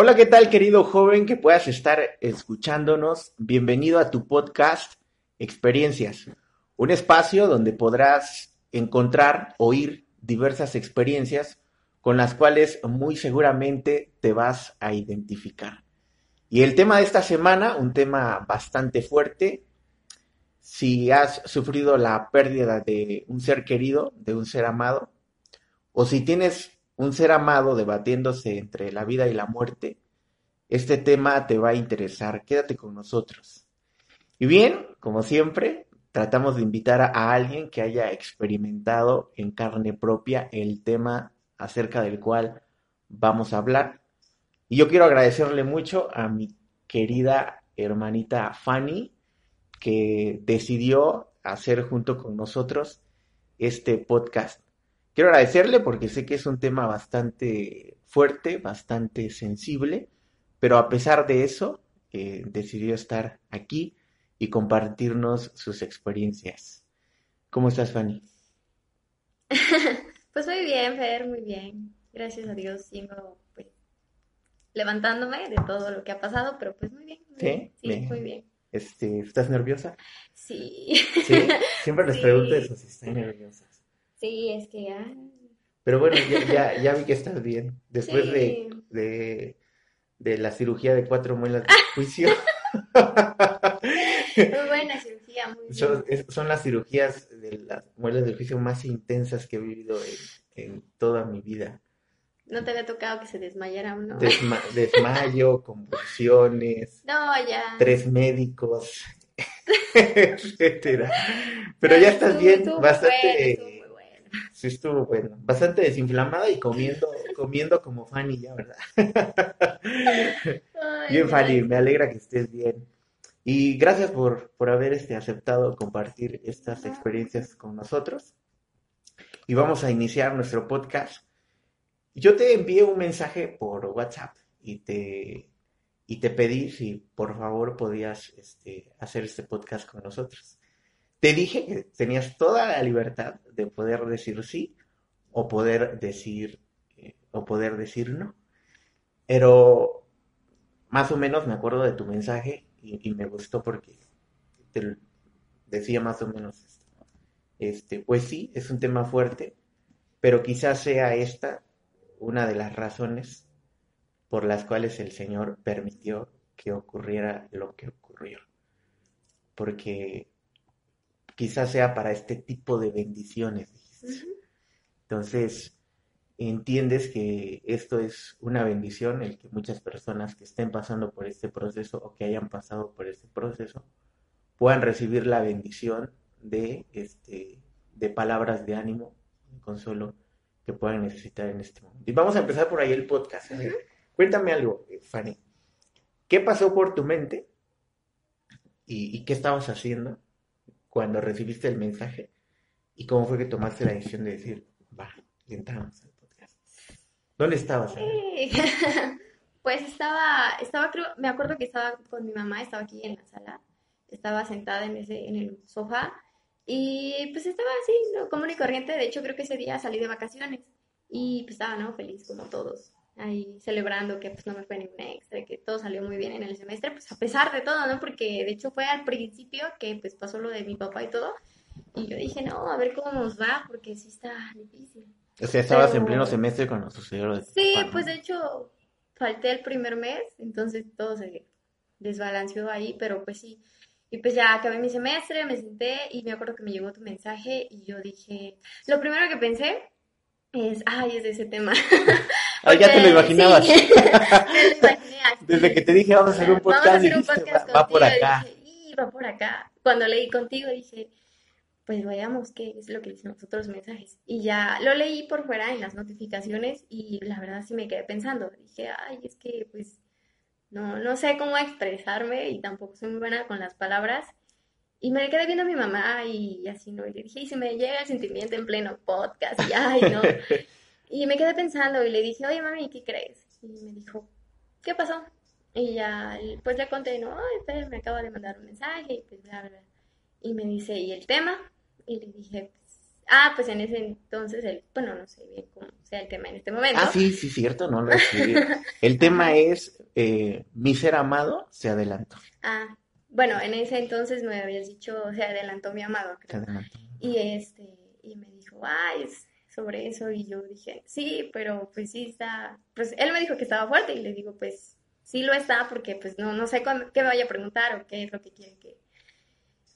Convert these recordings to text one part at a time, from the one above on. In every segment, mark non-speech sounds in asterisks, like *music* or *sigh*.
Hola, ¿qué tal querido joven que puedas estar escuchándonos? Bienvenido a tu podcast Experiencias, un espacio donde podrás encontrar, oír diversas experiencias con las cuales muy seguramente te vas a identificar. Y el tema de esta semana, un tema bastante fuerte, si has sufrido la pérdida de un ser querido, de un ser amado, o si tienes un ser amado debatiéndose entre la vida y la muerte, este tema te va a interesar. Quédate con nosotros. Y bien, como siempre, tratamos de invitar a alguien que haya experimentado en carne propia el tema acerca del cual vamos a hablar. Y yo quiero agradecerle mucho a mi querida hermanita Fanny, que decidió hacer junto con nosotros este podcast. Quiero agradecerle porque sé que es un tema bastante fuerte, bastante sensible, pero a pesar de eso, eh, decidió estar aquí y compartirnos sus experiencias. ¿Cómo estás, Fanny? *laughs* pues muy bien, Fer, muy bien. Gracias a Dios sigo pues, levantándome de todo lo que ha pasado, pero pues muy bien. Muy ¿Sí? Bien. Sí, muy bien. Este, ¿Estás nerviosa? Sí. Sí, siempre les *laughs* Sí. pregunto eso, si están nerviosas. Sí, es que ya. Pero bueno, ya, ya, ya vi que estás bien. Después Sí. de, de, de la cirugía de cuatro muelas de *laughs* juicio. Muy buena cirugía, muy bien. Son, es- son las cirugías de las muelas del juicio más intensas que he vivido en, en toda mi vida. No te había tocado que se desmayara uno. Desma- desmayo, *laughs* convulsiones, No, ya. tres médicos, *laughs* etcétera. Pero ya estás bien, bastante, bueno, estuvo muy bueno. Sí estuvo bueno, bastante desinflamada y comiendo, comiendo como Fanny ya, ¿verdad? Ay, Bien, Fanny, me alegra que estés bien. Y gracias por, por haber este, aceptado compartir estas experiencias con nosotros. Y vamos a iniciar nuestro podcast. Yo te envié un mensaje por WhatsApp y te, y te pedí si por favor podías este, hacer este podcast con nosotros. Te dije que tenías toda la libertad de poder decir sí o poder decir, eh, o poder decir no. Pero más o menos me acuerdo de tu mensaje y, me gustó porque te decía más o menos esto. Este, pues sí, es un tema fuerte, pero quizás sea esta una de las razones por las cuales el Señor permitió que ocurriera lo que ocurrió. Porque quizás sea para este tipo de bendiciones. Entonces, entiendes que esto es una bendición, el que muchas personas que estén pasando por este proceso o que hayan pasado por este proceso puedan recibir la bendición de, este, de palabras de ánimo, de consuelo que puedan necesitar en este momento. Y vamos a empezar por ahí el podcast. Ver, cuéntame algo, eh, Fanny. ¿Qué pasó por tu mente y, y qué estabas haciendo cuando recibiste el mensaje? ¿Y cómo fue que tomaste la decisión de decir, va, entramos al podcast? ¿Dónde estabas? Sí. *laughs* Pues estaba, estaba, creo, me acuerdo que estaba con mi mamá, estaba aquí en la sala, estaba sentada en ese, en el sofá y pues estaba así, ¿no? común y corriente. De hecho, creo que ese día salí de vacaciones y pues estaba, ¿no? Feliz como todos, ahí celebrando que pues no me fue ningún extra, que todo salió muy bien en el semestre, pues a pesar de todo, ¿no? Porque de hecho fue al principio que pues pasó lo de mi papá y todo y yo dije, no, a ver cómo nos va, porque sí está difícil. O sea, estabas en Pero- pleno semestre cuando sucedió lo de Sí, pues de hecho falté el primer mes, entonces todo se desbalanceó ahí, pero pues sí. Y pues ya acabé mi semestre, me senté y me acuerdo que me llegó tu mensaje y yo dije, lo primero que pensé es, ay, es de ese tema. *laughs* Ah, ya te lo imaginabas. sí. *laughs* Desde que te dije vamos a hacer un podcast, hacer un dijiste, podcast va, va por contigo", acá. dije, "Y, va por acá. Cuando leí contigo dije, pues veamos qué es lo que dicen los otros mensajes. Y ya lo leí por fuera en las notificaciones y la verdad sí me quedé pensando. Dije, ay, es que pues no, no sé cómo expresarme y tampoco soy muy buena con las palabras. Y me quedé viendo a mi mamá y así, ¿no? Y le dije, y se me llega el sentimiento en pleno podcast, y ay, no. *laughs* y me quedé pensando y le dije, oye, mami, ¿qué crees? Y me dijo, ¿qué pasó? Y ya, pues le conté, no, ay, pero me acabo de mandar un mensaje y pues bla, bla. Y me dice, ¿y el tema? Y le dije, pues, ah, pues en ese entonces, el, bueno, no sé bien cómo sea el tema en este momento. Ah, sí, sí, cierto, no lo escribí. *laughs* El tema es, eh, mi ser amado se adelantó. Ah, bueno, en ese entonces me habías dicho, se adelantó mi amado, creo. Se adelantó. Y este, y me dijo, ay, es sobre eso, y yo dije, sí, pero pues sí está, pues él me dijo que estaba fuerte, y le digo, pues sí lo está, porque pues no, no sé cuándo- qué me vaya a preguntar o qué es lo que quiere que,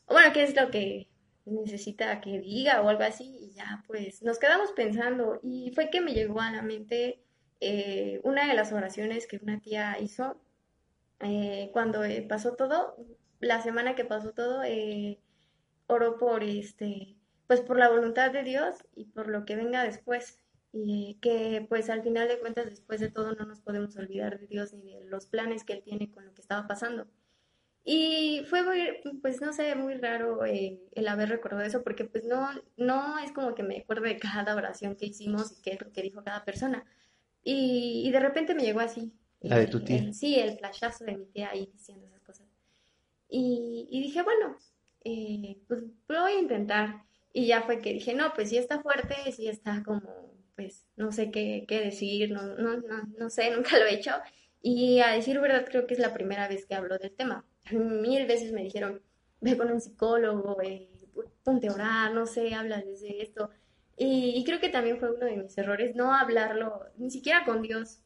bueno, qué es lo que necesita que diga o algo así, y ya pues nos quedamos pensando, y fue que me llegó a la mente eh, una de las oraciones que una tía hizo eh, cuando eh, pasó todo, la semana que pasó todo, oró por este, pues por la voluntad de Dios y por lo que venga después. Y que pues al final de cuentas, después de todo, no nos podemos olvidar de Dios ni de los planes que Él tiene con lo que estaba pasando. Y fue muy, pues no sé, muy raro eh, el haber recordado eso, porque pues no, no es como que me acuerdo de cada oración que hicimos y qué es lo que dijo cada persona. Y, y de repente me llegó así. La de tu tía. el- sí, el flashazo de mi tía ahí diciendo esas cosas. Y, y dije, bueno, eh, pues lo voy a intentar. Y ya fue que dije, no, pues sí está fuerte, sí está como, pues no sé qué, qué decir, no, no, no, no sé, *laughs* nunca lo he hecho. Y a decir verdad, creo que es la primera vez que hablo del tema. Mil veces me dijeron, ve con un psicólogo, eh, ponte a orar, no sé, habla desde esto. Y, y creo que también fue uno de mis errores, no hablarlo, ni siquiera con Dios.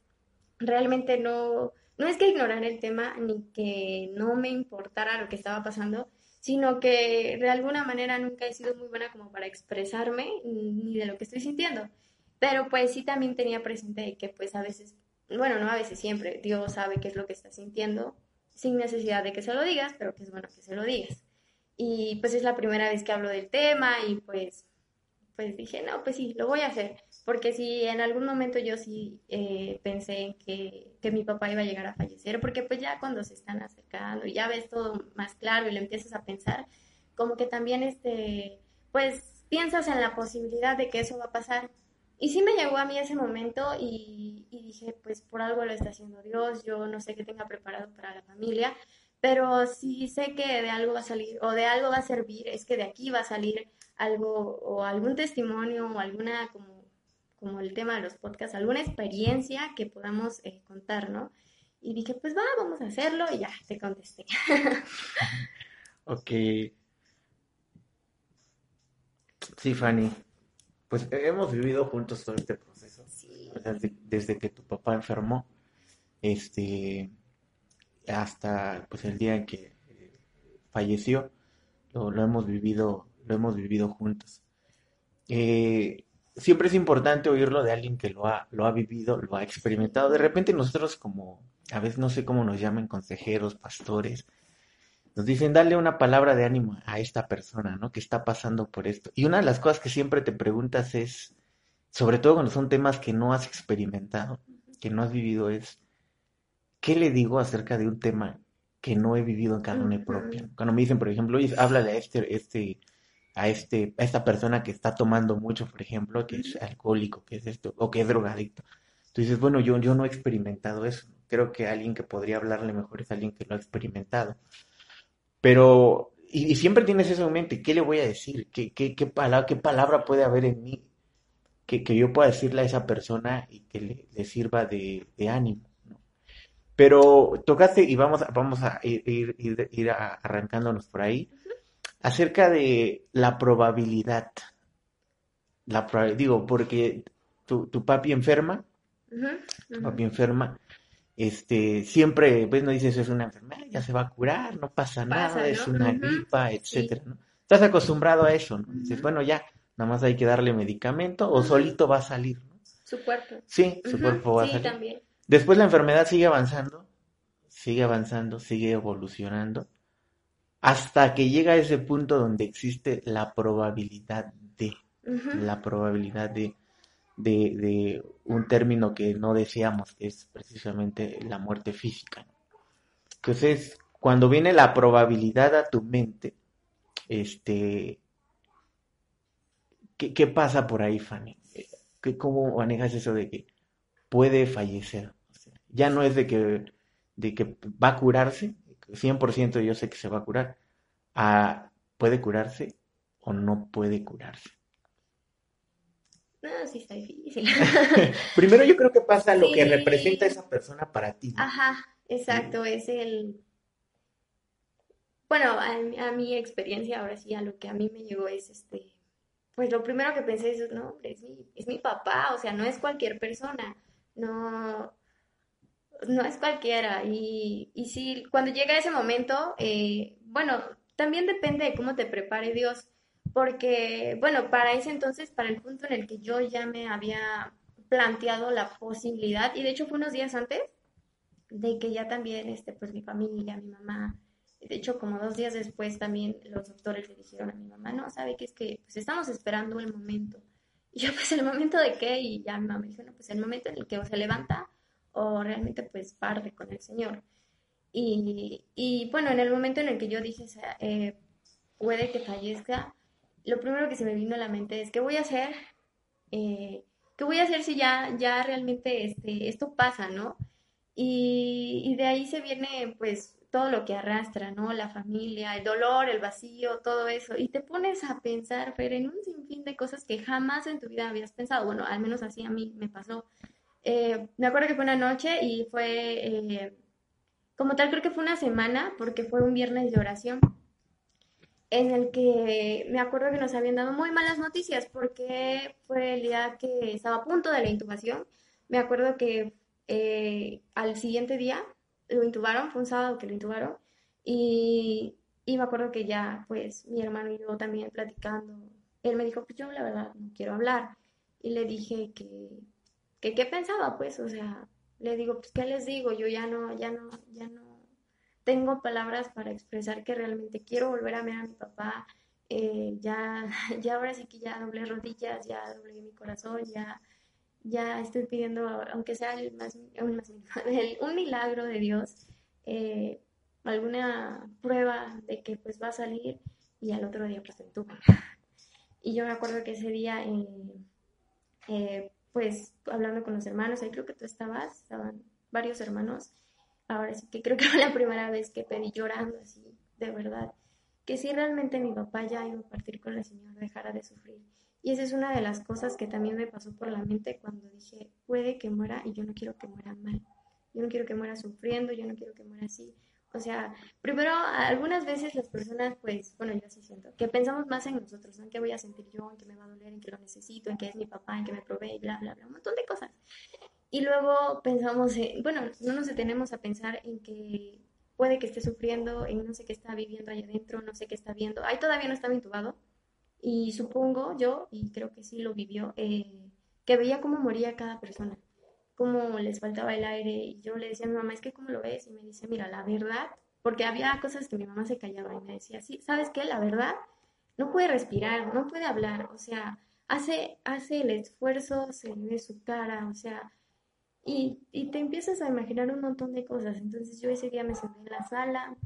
Realmente no, no es que ignorar el tema, ni que no me importara lo que estaba pasando, sino que de alguna manera nunca he sido muy buena como para expresarme ni de lo que estoy sintiendo. Pero pues sí también tenía presente que pues a veces, bueno, no a veces siempre, Dios sabe qué es lo que estás sintiendo sin necesidad de que se lo digas, pero que es bueno que se lo digas. Y pues es la primera vez que hablo del tema y pues, pues dije, no, pues sí, lo voy a hacer. Porque si en algún momento yo sí eh, pensé en que, que mi papá iba a llegar a fallecer, porque pues ya cuando se están acercando y ya ves todo más claro y lo empiezas a pensar, como que también este, pues piensas en la posibilidad de que eso va a pasar. Y sí me llegó a mí ese momento y, y dije, pues por algo lo está haciendo Dios, yo no sé qué tenga preparado para la familia, pero sí sé que de algo va a salir o de algo va a servir, es que de aquí va a salir algo o algún testimonio o alguna como, como el tema de los podcasts, alguna experiencia que podamos eh, contar, ¿no? Y dije, pues va, vamos a hacerlo y ya, te contesté. *laughs* Ok. Sí, Fanny. Pues hemos vivido juntos todo este proceso. Sí, O sea, de- desde que tu papá enfermó, este, hasta pues el día en que eh, falleció, lo, lo hemos vivido, lo hemos vivido juntos. Eh, siempre es importante oírlo de alguien que lo ha, lo ha vivido, lo ha experimentado. De repente nosotros como, a veces no sé cómo nos llaman, consejeros, pastores, nos dicen, dale una palabra de ánimo a esta persona, ¿no? Que está pasando por esto. Y una de las cosas que siempre te preguntas es, sobre todo cuando son temas que no has experimentado, que no has vivido, es, ¿qué le digo acerca de un tema que no he vivido en carne propia? Cuando me dicen, por ejemplo, oye, háblale a este, este, a este, a esta persona que está tomando mucho, por ejemplo, que es alcohólico, que es esto, o que es drogadicto. Tú dices, bueno, yo, yo no he experimentado eso. Creo que alguien que podría hablarle mejor es alguien que lo ha experimentado. Pero, y, siempre tienes eso en mente, ¿qué le voy a decir? ¿Qué, qué, palabra, qué palabra puede haber en mí que, que yo pueda decirle a esa persona y que le, sirva de, ánimo. Pero tocaste, y vamos vamos a ir, ir, ir, arrancándonos por ahí, acerca de la probabilidad. La proba- digo, porque tu, tu papi enferma, papi enferma, este, siempre, pues no dices es una enfermedad, ya se va a curar, no pasa nada, es una gripa, sí. etcétera, ¿no? Estás acostumbrado a eso, ¿no? Dices, bueno, ya, nada más hay que darle medicamento o solito va a salir, ¿no? Su cuerpo. Sí, su cuerpo va a Sí, salir. también. Después la enfermedad sigue avanzando, sigue avanzando, sigue evolucionando hasta que llega a ese punto donde existe la probabilidad de, la probabilidad de, de, un término que no deseamos, que es precisamente la muerte física. Entonces, cuando viene la probabilidad a tu mente, este, ¿qué, pasa por ahí, Fanny? ¿Cómo manejas eso de que puede fallecer? ya no es de que, de que va a curarse, 100% yo sé que se va a curar, a puede curarse o no puede curarse. No, sí está difícil. *laughs* Primero yo creo que pasa lo que representa esa persona para ti. Ajá, exacto, es el... Bueno, a, mi experiencia, ahora sí, a lo que a mí me llegó es este, pues lo primero que pensé es, no, es mi, es mi papá, o sea, no es cualquier persona, no, no es cualquiera. Y, y sí, cuando llega ese momento, eh, bueno, también depende de cómo te prepare Dios, porque, bueno, para ese entonces, para el punto en el que yo ya me había planteado la posibilidad, y de hecho fue unos días antes de que ya también, este, pues mi familia, mi mamá, de hecho como dos días después también los doctores le dijeron a mi mamá, no, sabe que es que pues estamos esperando el momento. Y yo, pues el momento de qué, y ya mi mamá me dijo, no, pues el momento en el que se levanta o realmente pues parte con el Señor. Y, y, bueno, en el momento en el que yo dije, eh, puede que fallezca, lo primero que se me vino a la mente es, ¿qué voy a hacer? Eh, ¿Qué voy a hacer si ya, ya realmente este, esto pasa, no? Y, y, de ahí se viene pues todo lo que arrastra, ¿no? La familia, el dolor, el vacío, todo eso. Y te pones a pensar, Fer, en un sinfín de cosas que jamás en tu vida habías pensado. Bueno, al menos así a mí me pasó. Eh, me acuerdo que fue una noche y fue, eh, como tal, creo que fue una semana, porque fue un viernes de oración, en el que me acuerdo que nos habían dado muy malas noticias, porque fue el día que estaba a punto de la intubación. Me acuerdo que eh, al siguiente día lo intubaron, fue un sábado que lo intubaron, y, y me acuerdo que ya, pues, mi hermano y yo también platicando, él me dijo, pues yo la verdad no quiero hablar, y le dije que que qué pensaba, pues, o sea, le digo, pues, ¿qué les digo? Yo ya no, ya no, ya no tengo palabras para expresar que realmente quiero volver a ver a mi papá, eh, ya, *laughs* ya ahora sí que ya doblé rodillas, ya doblé mi corazón, ya, ya estoy pidiendo, aunque sea el más, un *laughs* milagro de Dios, eh, alguna prueba de que pues va a salir y al otro día pues *laughs* Y yo me acuerdo que ese día eh, pues hablando con los hermanos, ahí creo que tú estabas, estaban varios hermanos. Ahora sí que creo que *laughs* fue la primera vez que pedí llorando así, de verdad, que si realmente mi papá ya iba a partir con el Señor, dejara de sufrir. Y esa es una de las cosas que también me pasó por la mente cuando dije, puede que muera y yo no quiero que muera mal. Yo no quiero que muera sufriendo, yo no quiero que muera así. O sea, primero, algunas veces las personas, pues, bueno, yo sí siento, que pensamos más en nosotros, en qué voy a sentir yo, en qué me va a doler, en qué lo necesito, en qué es mi papá, en qué me provee, bla, bla, bla, un montón de cosas. Y luego pensamos, en, bueno, no nos detenemos a pensar en que puede que esté sufriendo, en no sé qué está viviendo allá adentro, no sé qué está viendo. Ahí todavía no estaba intubado. Y supongo yo, y creo que sí lo vivió, eh, que veía cómo moría cada persona cómo les faltaba el aire y yo le decía a mi mamá, es que cómo lo ves y me dice, mira, la verdad, porque había cosas que mi mamá se callaba y me decía, sí, ¿sabes qué? La verdad, no puede respirar, no puede hablar, o sea, hace, hace el esfuerzo, se le ve su cara, o sea, y, y, te empiezas a imaginar un montón de cosas. Entonces yo ese día me senté en la sala,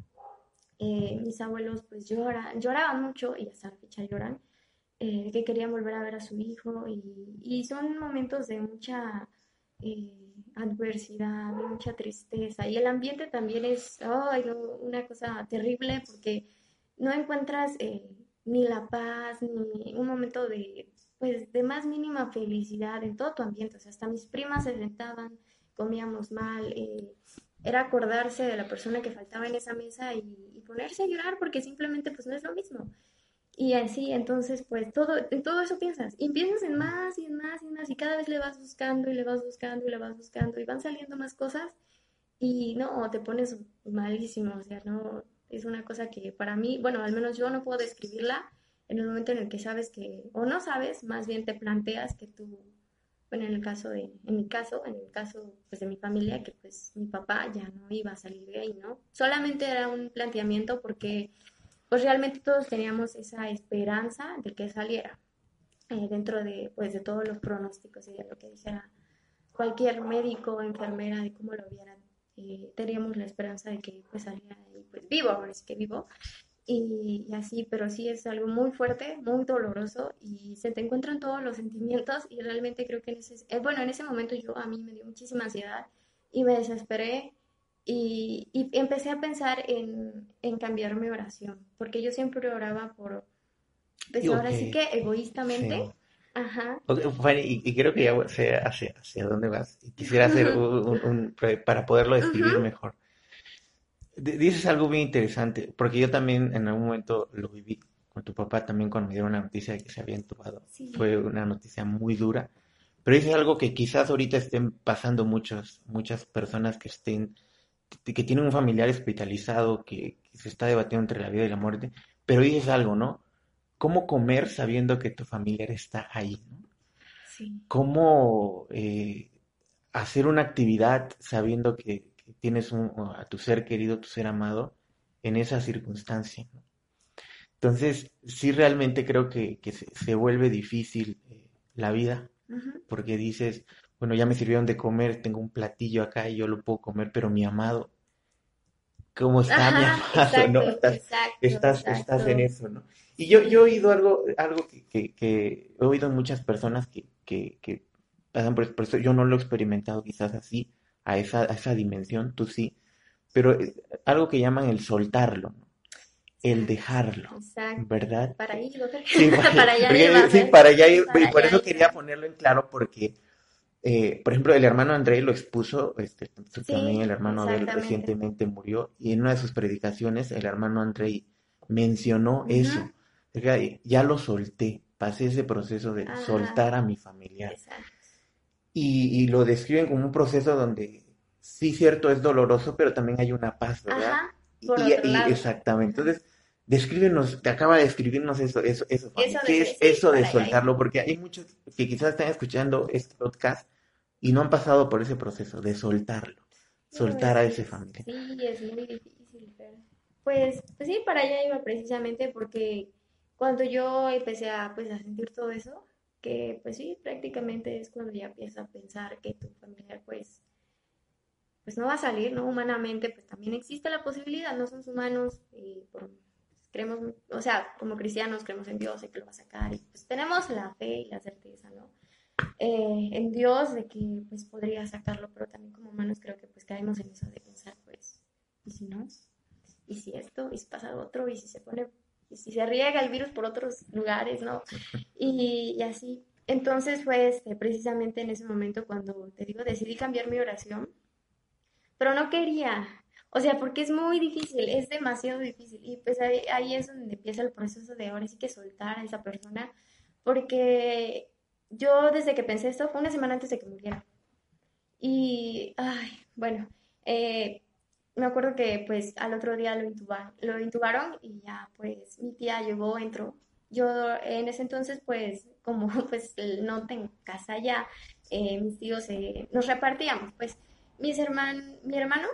eh, mis abuelos pues lloran, lloraban mucho y hasta la lloran, eh, que querían volver a ver a su hijo y, y son momentos de mucha eh, adversidad, mucha tristeza. Y el ambiente también es una cosa terrible porque no encuentras eh, ni la paz, ni un momento de, pues, de más mínima felicidad en todo tu ambiente. O sea, hasta mis primas se sentaban, comíamos mal. Eh, era acordarse de la persona que faltaba en esa mesa y, y, ponerse a llorar porque simplemente pues no es lo mismo. Y así, entonces, pues todo, en todo eso piensas. Y piensas en más y en más y en más. Y cada vez le vas buscando y le vas buscando y le vas buscando. Y van saliendo más cosas. Y no, te pones malísimo. O sea, no, es una cosa que para mí, bueno, al menos yo no puedo describirla en el momento en el que sabes que, o no sabes, más bien te planteas que tú, bueno, en el caso de, en mi caso, en el caso pues de mi familia, que pues mi papá ya no iba a salir de ahí, ¿no? Solamente era un planteamiento porque pues realmente todos teníamos esa esperanza de que saliera eh, dentro de, pues, de todos los pronósticos y de lo que dijera cualquier médico o enfermera de cómo lo vieran. Eh, teníamos la esperanza de que pues saliera pues, vivo, ahora sí que vivo. Y, así, pero sí es algo muy fuerte, muy doloroso y se te encuentran todos los sentimientos y realmente creo que en ese, eh, bueno, en ese momento yo a mí me dio muchísima ansiedad y me desesperé y, y empecé a pensar en, en, cambiar mi oración, porque yo siempre oraba por, pues ahora sí que egoístamente. Ajá. y, y, creo que ya sé hacia, hacia dónde vas. Quisiera hacer un, para poderlo describir mejor. Dices algo muy interesante, porque yo también en algún momento lo viví con tu papá también cuando me dieron la noticia de que se había entubado. Fue una noticia muy dura, pero es algo que quizás ahorita estén pasando muchas, muchas personas que estén, que tienen un familiar hospitalizado, que, se está debatiendo entre la vida y la muerte, pero dices algo, ¿no? ¿Cómo comer sabiendo que tu familiar está ahí? ¿no? Sí. ¿Cómo eh, hacer una actividad sabiendo que, tienes a tu ser querido, tu ser amado, en esa circunstancia. Entonces, sí realmente creo que, se, vuelve difícil eh, la vida, porque dices, bueno, ya me sirvieron de comer, tengo un platillo acá y yo lo puedo comer, pero mi amado, ¿cómo está mi *laughs* amado? ¿no? Estás, estás, en eso, ¿no? Y yo, yo he oído algo, algo que, que, he oído en muchas personas que, que, pasan por eso, yo no lo he experimentado quizás así, a esa, a esa dimensión, tú sí, pero algo que llaman el soltarlo, el dejarlo, ¿verdad? Para ir, *laughs* *laughs* sí, para, allá Sí, para allá ir, y por eso quería ponerlo en claro porque, eh, por ejemplo, el hermano André lo expuso, este, también el hermano Abel recientemente murió, y en una de sus predicaciones el hermano André mencionó eso, ya lo solté, pasé ese proceso de soltar a mi familiar. Exacto y, lo describen como un proceso donde sí cierto es doloroso, pero también hay una paz, ¿verdad? Ajá, y, exactamente. Entonces, descríbenos, te acaba de escribirnos eso, eso, eso, ¿qué es eso de soltarlo? Porque hay muchos que quizás están escuchando este podcast y no han pasado por ese proceso de soltarlo, soltar a ese familia. Sí, es muy difícil, pero pues, pues sí, para allá iba precisamente porque cuando yo empecé a, pues, a sentir todo eso, que pues sí, prácticamente es cuando ya empiezas a pensar que tu familiar pues, pues no va a salir, ¿no? Humanamente pues también existe la posibilidad, no somos humanos y por, creemos, o sea, como cristianos creemos en Dios, y que lo va a sacar y pues tenemos la fe y la certeza, ¿no? Eh, en Dios de que pues podría sacarlo, pero también como humanos creo que pues caemos en eso de pensar pues, ¿y si no? ¿Y si esto? ¿Y si pasa otro? ¿Y si se pone y si se riega el virus por otros lugares, ¿no? *laughs* Y, así. Entonces fue este, precisamente en ese momento cuando, te digo, decidí cambiar mi oración, pero no quería, o sea, porque es muy difícil, es demasiado difícil. Y pues ahí, ahí, es donde empieza el proceso de ahora sí que soltar a esa persona, porque yo desde que pensé esto fue una semana antes de que muriera. Y, ay, bueno, eh, me acuerdo que pues al otro día lo intubaron, lo intubaron y ya pues mi tía llegó, entró. Yo en ese entonces pues como *laughs* pues no tengo casa ya, eh, mis tíos eh, nos repartíamos, pues mis herman, mi hermano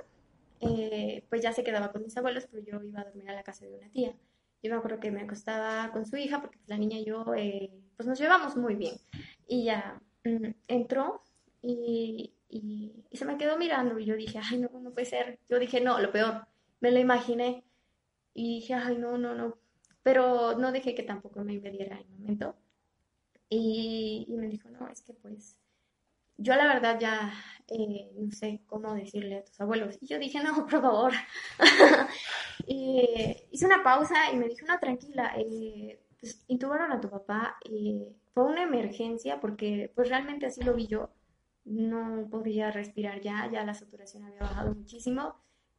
eh, pues ya se quedaba con mis abuelos, pero yo iba a dormir a la casa de una tía. Yo me acuerdo que me acostaba con su hija porque pues, la niña y yo pues nos llevamos muy bien. Y ya mm, entró y, y, se me quedó mirando y yo dije, ay, no, no puede ser. Yo dije, no, lo peor, me lo imaginé. Y dije, ay, no, no, no. Pero no dejé que tampoco me impediera el momento. Y, y me dijo, no, es que pues yo la verdad ya eh, no sé cómo decirle a tus abuelos. Y yo dije, no, *laughs* por favor. *laughs* hice una pausa y me dijo, no, tranquila, eh, pues intubaron a tu papá. y fue una emergencia porque pues realmente así lo vi yo no podía respirar ya, ya la saturación había bajado muchísimo.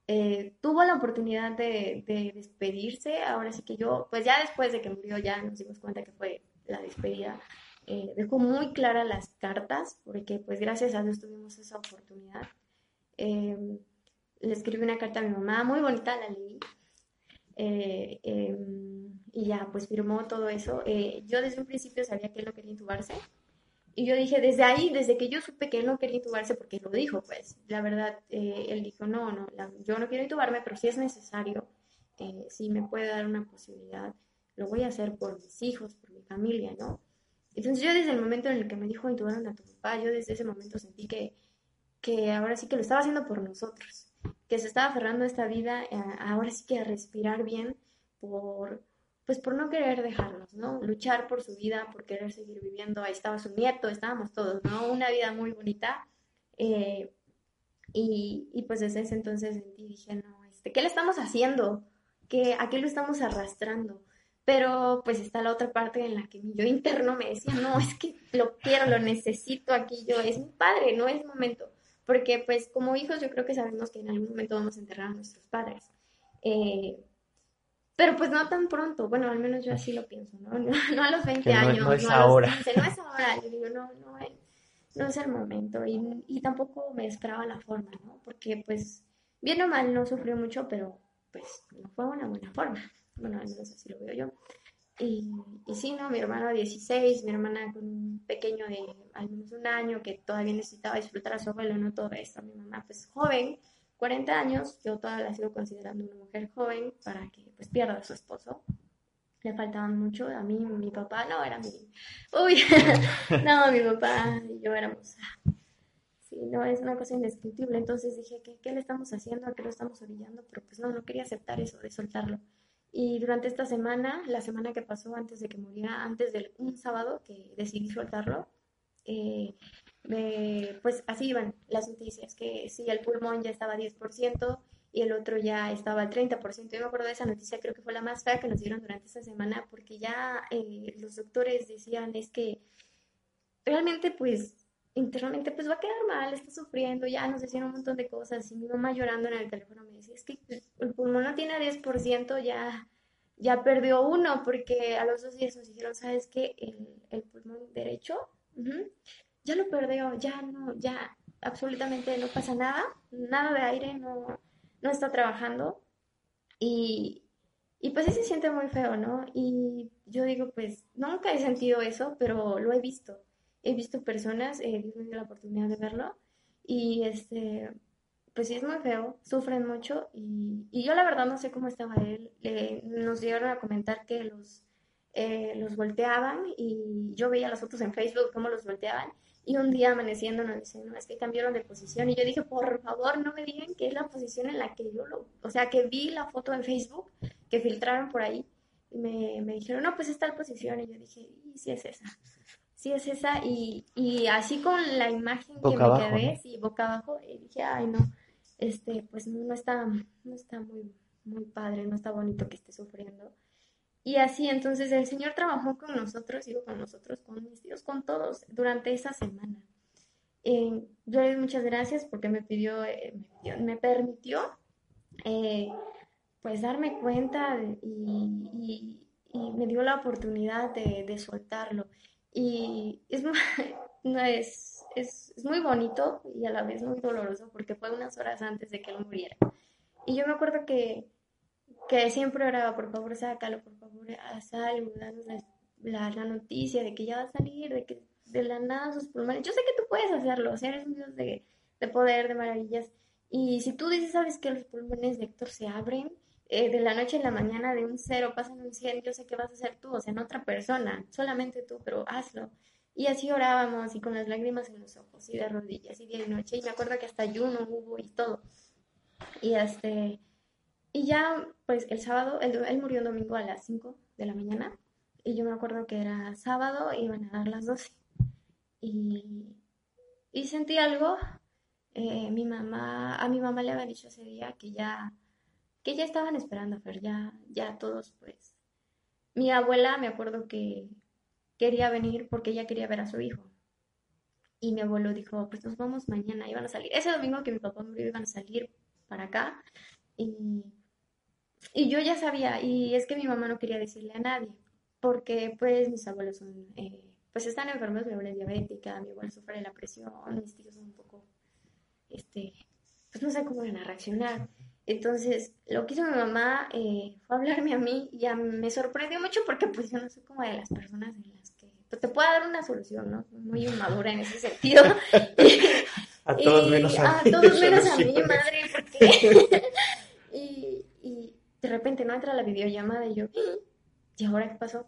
Eh, tuvo la oportunidad de, despedirse, ahora sí que yo, pues ya después de que murió ya nos dimos cuenta que fue la despedida, eh, dejó muy claras las cartas, porque pues gracias a Dios tuvimos esa oportunidad. Em, le escribí una carta a mi mamá, muy bonita, la leí, eh, em, y ya pues firmó todo eso. yo desde un principio sabía que él no quería intubarse, y yo dije, desde ahí, desde que yo supe que él no quería intubarse, porque lo dijo, pues, la verdad, eh, él dijo, no, no, yo no quiero intubarme, pero si es necesario, eh, si me puede dar una posibilidad, lo voy a hacer por mis hijos, por mi familia, ¿no? Entonces yo desde el momento en el que me dijo intubaron a tu papá, yo desde ese momento sentí que, que ahora sí que lo estaba haciendo por nosotros, que se estaba aferrando a esta vida, ahora sí que a respirar bien por, pues por no querer dejarnos, ¿no? Luchar por su vida, por querer seguir viviendo. Ahí estaba su nieto, estábamos todos, ¿no? Una vida muy bonita. Eh, y, y, pues desde ese entonces sentí, dije, no, este, ¿qué le estamos haciendo? ¿Qué, ¿A qué lo estamos arrastrando? Pero pues está la otra parte en la que mi yo interno me decía, no, es que lo quiero, lo necesito aquí yo, es mi padre, no es momento. Porque pues como hijos yo creo que sabemos que en algún momento vamos a enterrar a nuestros padres. Eh, pero pues no tan pronto, bueno, al menos yo así lo pienso, ¿no? *laughs* No, a los 20 años, no, es ahora. no es ahora, yo digo, no, no es, no es el momento y, y tampoco me esperaba la forma, ¿no? Porque pues bien o mal no sufrió mucho, pero pues no fue una buena forma, bueno, al menos así lo veo yo. Y, y sí, ¿no? Mi hermano 16, mi hermana con un pequeño de al menos un año que todavía necesitaba disfrutar a su abuelo, no todo eso, mi mamá pues joven, 40 años, yo todavía la sigo considerando una mujer joven para que pues pierda a su esposo. Le faltaban mucho, a mí mi papá no era mi... Uy, *laughs* no, mi papá y yo éramos... Sí, no, es una cosa indescriptible. Entonces dije, ¿qué, ¿qué le estamos haciendo? ¿A qué lo estamos orillando? Pero pues no, no quería aceptar eso, de soltarlo. Y durante esta semana, la semana que pasó antes de que muriera, antes del un sábado que decidí soltarlo, eh, pues así iban las noticias, que si el pulmón ya estaba a 10% y el otro ya estaba al 30%. Yo me acuerdo de esa noticia, creo que fue la más fea que nos dieron durante esa semana, porque ya eh, los doctores decían es que realmente pues internamente pues va a quedar mal, está sufriendo, ya nos decían un montón de cosas y mi mamá llorando en el teléfono me decía, es que el pulmón no tiene 10%, ya, ya perdió uno, porque a los dos días nos dijeron, ¿sabes qué? El, el pulmón derecho ya lo perdió, ya no, ya absolutamente no pasa nada, nada de aire, no, no está trabajando. Y, y pues sí se siente muy feo, ¿no? Y yo digo, pues nunca he sentido eso, pero lo he visto. He visto personas, he tenido la oportunidad de verlo. Y este, pues sí es muy feo, sufren mucho. Y, y yo la verdad no sé cómo estaba él. nos llegaron a comentar que los, eh, los volteaban y yo veía las fotos en Facebook, cómo los volteaban y un día amaneciendo nos dicen, no, es que cambiaron de posición. Y yo dije, por favor, no me digan que es la posición en la que yo lo... O sea, que vi la foto en Facebook, que filtraron por ahí. Y me, me dijeron, no, pues está la posición. Y yo dije, y sí es esa. Sí es esa. Y, y así con la imagen que me quedé, sí, boca abajo, y dije, ay, no, este, pues no está, no está muy, muy padre, no está bonito que esté sufriendo. Y así, entonces el Señor trabajó con nosotros, digo con nosotros, con mis tíos, con todos, durante esa semana. Eh, yo le doy muchas gracias porque me pidió, eh, me, permitió, eh, pues darme cuenta y, me dio la oportunidad de, soltarlo. Y es, *laughs* no es, es, es, muy bonito y a la vez muy doloroso porque fue unas horas antes de que él muriera. Y yo me acuerdo que que siempre oraba, por favor, sácalo, por favor, haz algo, danos la, la, noticia de que ya va a salir, de que de la nada sus pulmones. Yo sé que tú puedes hacerlo, o eres un Dios de, de poder, de maravillas. Y si tú dices, sabes que los pulmones de Héctor se abren, eh, de la noche a la mañana, de un cero pasan un cien, yo sé que vas a ser tú, o sea, en otra persona, solamente tú, pero hazlo. Y así orábamos y con las lágrimas en los ojos y de rodillas y día y noche. Y me acuerdo que hasta ayuno hubo y todo. Y este, y ya, pues el sábado, él, él murió el domingo a las 5 de la mañana. Y yo me acuerdo que era sábado, iban a dar las 12. Y, y sentí algo. Eh, mi mamá, a mi mamá le había dicho ese día que ya, que ya estaban esperando a Fer, ya, ya todos, pues. Mi abuela, me acuerdo que quería venir porque ella quería ver a su hijo. Y mi abuelo dijo, pues nos vamos mañana, iban a salir. Ese domingo que mi papá murió, iban a salir para acá. Y y yo ya sabía, y es que mi mamá no quería decirle a nadie, porque pues mis abuelos son, eh, pues están enfermos, mi abuela es diabética, mi abuelo sufre de la presión, mis tíos son un poco, este, pues no sé cómo van a reaccionar. Entonces, lo que hizo mi mamá eh, fue hablarme a mí y ya me sorprendió mucho porque pues yo no soy como de las personas en las que pues, te pueda dar una solución, ¿no? Muy inmadura en ese sentido. *laughs* a todos menos a, a todos menos a mí, madre, porque... *laughs* y, de repente, ¿no? la videollamada y yo, ¿y ahora qué pasó?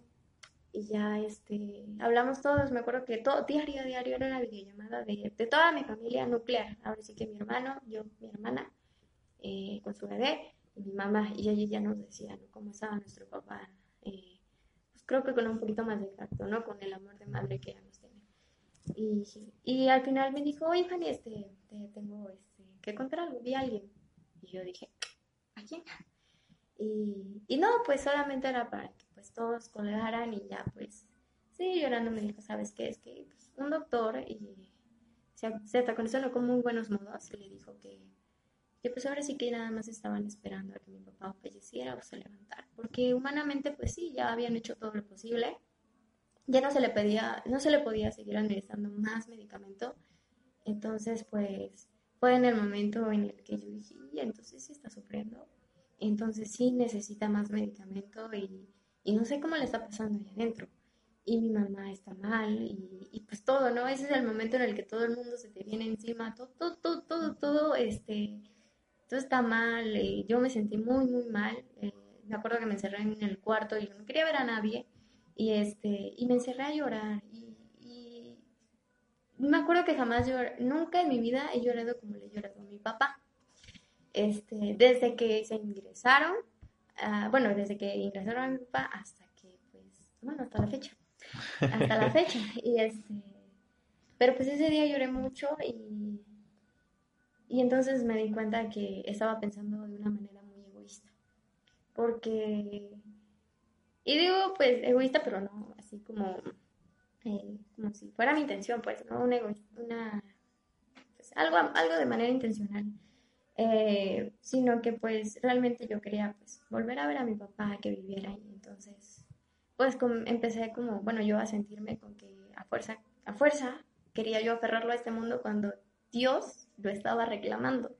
Y ya, este, hablamos todos, me acuerdo que todo, diario, diario era una videollamada de, de toda mi familia nuclear. Ahora sí que mi hermano, yo, mi hermana, eh, con su bebé, y mi mamá, y ella ya nos decía, ¿no? Cómo estaba nuestro papá. Eh, pues creo que con un poquito más de tacto, ¿no? Con el amor de madre que ella nos tiene. Y, y al final me dijo, oye, Fanny, este, te tengo este, que contar algo, vi a alguien. Y yo dije, ¿a quién? Y, y no, pues solamente era para que pues todos colgaran y ya pues, sí, llorando me dijo, ¿sabes qué? Es que pues, un doctor y se, se no con muy buenos modos y le dijo que, que pues ahora sí que nada más estaban esperando a que mi papá falleciera o se levantara, porque humanamente pues sí, ya habían hecho todo lo posible, ya no se le pedía, no se le podía seguir administrando más medicamento, entonces pues fue en el momento en el que yo dije, y entonces sí está sufriendo, entonces sí necesita más medicamento y, y no sé cómo le está pasando ahí adentro. Y mi mamá está mal y, y, pues todo, ¿no? Ese es el momento en el que todo el mundo se te viene encima, todo, todo, todo, todo, todo, este, todo está mal. Y yo me sentí muy, muy mal. Eh, me acuerdo que me encerré en el cuarto y yo no quería ver a nadie y este, y me encerré a llorar y, y me acuerdo que jamás lloré, nunca en mi vida he llorado como le he llorado a mi papá. Este, desde que se ingresaron, uh, bueno, desde que ingresaron a mi papá hasta que, pues, bueno, hasta la fecha, hasta la *laughs* fecha, y este, pero pues ese día lloré mucho y, y entonces me di cuenta que estaba pensando de una manera muy egoísta, porque, y digo, pues, egoísta, pero no, así como, eh, como si fuera mi intención, pues, ¿no? Una, una pues, algo, algo de manera intencional. Eh, sino que pues realmente yo quería pues volver a ver a mi papá que viviera ahí. Entonces, pues empecé como, bueno, yo a sentirme con que a fuerza, a fuerza quería yo aferrarlo a este mundo cuando Dios lo estaba reclamando.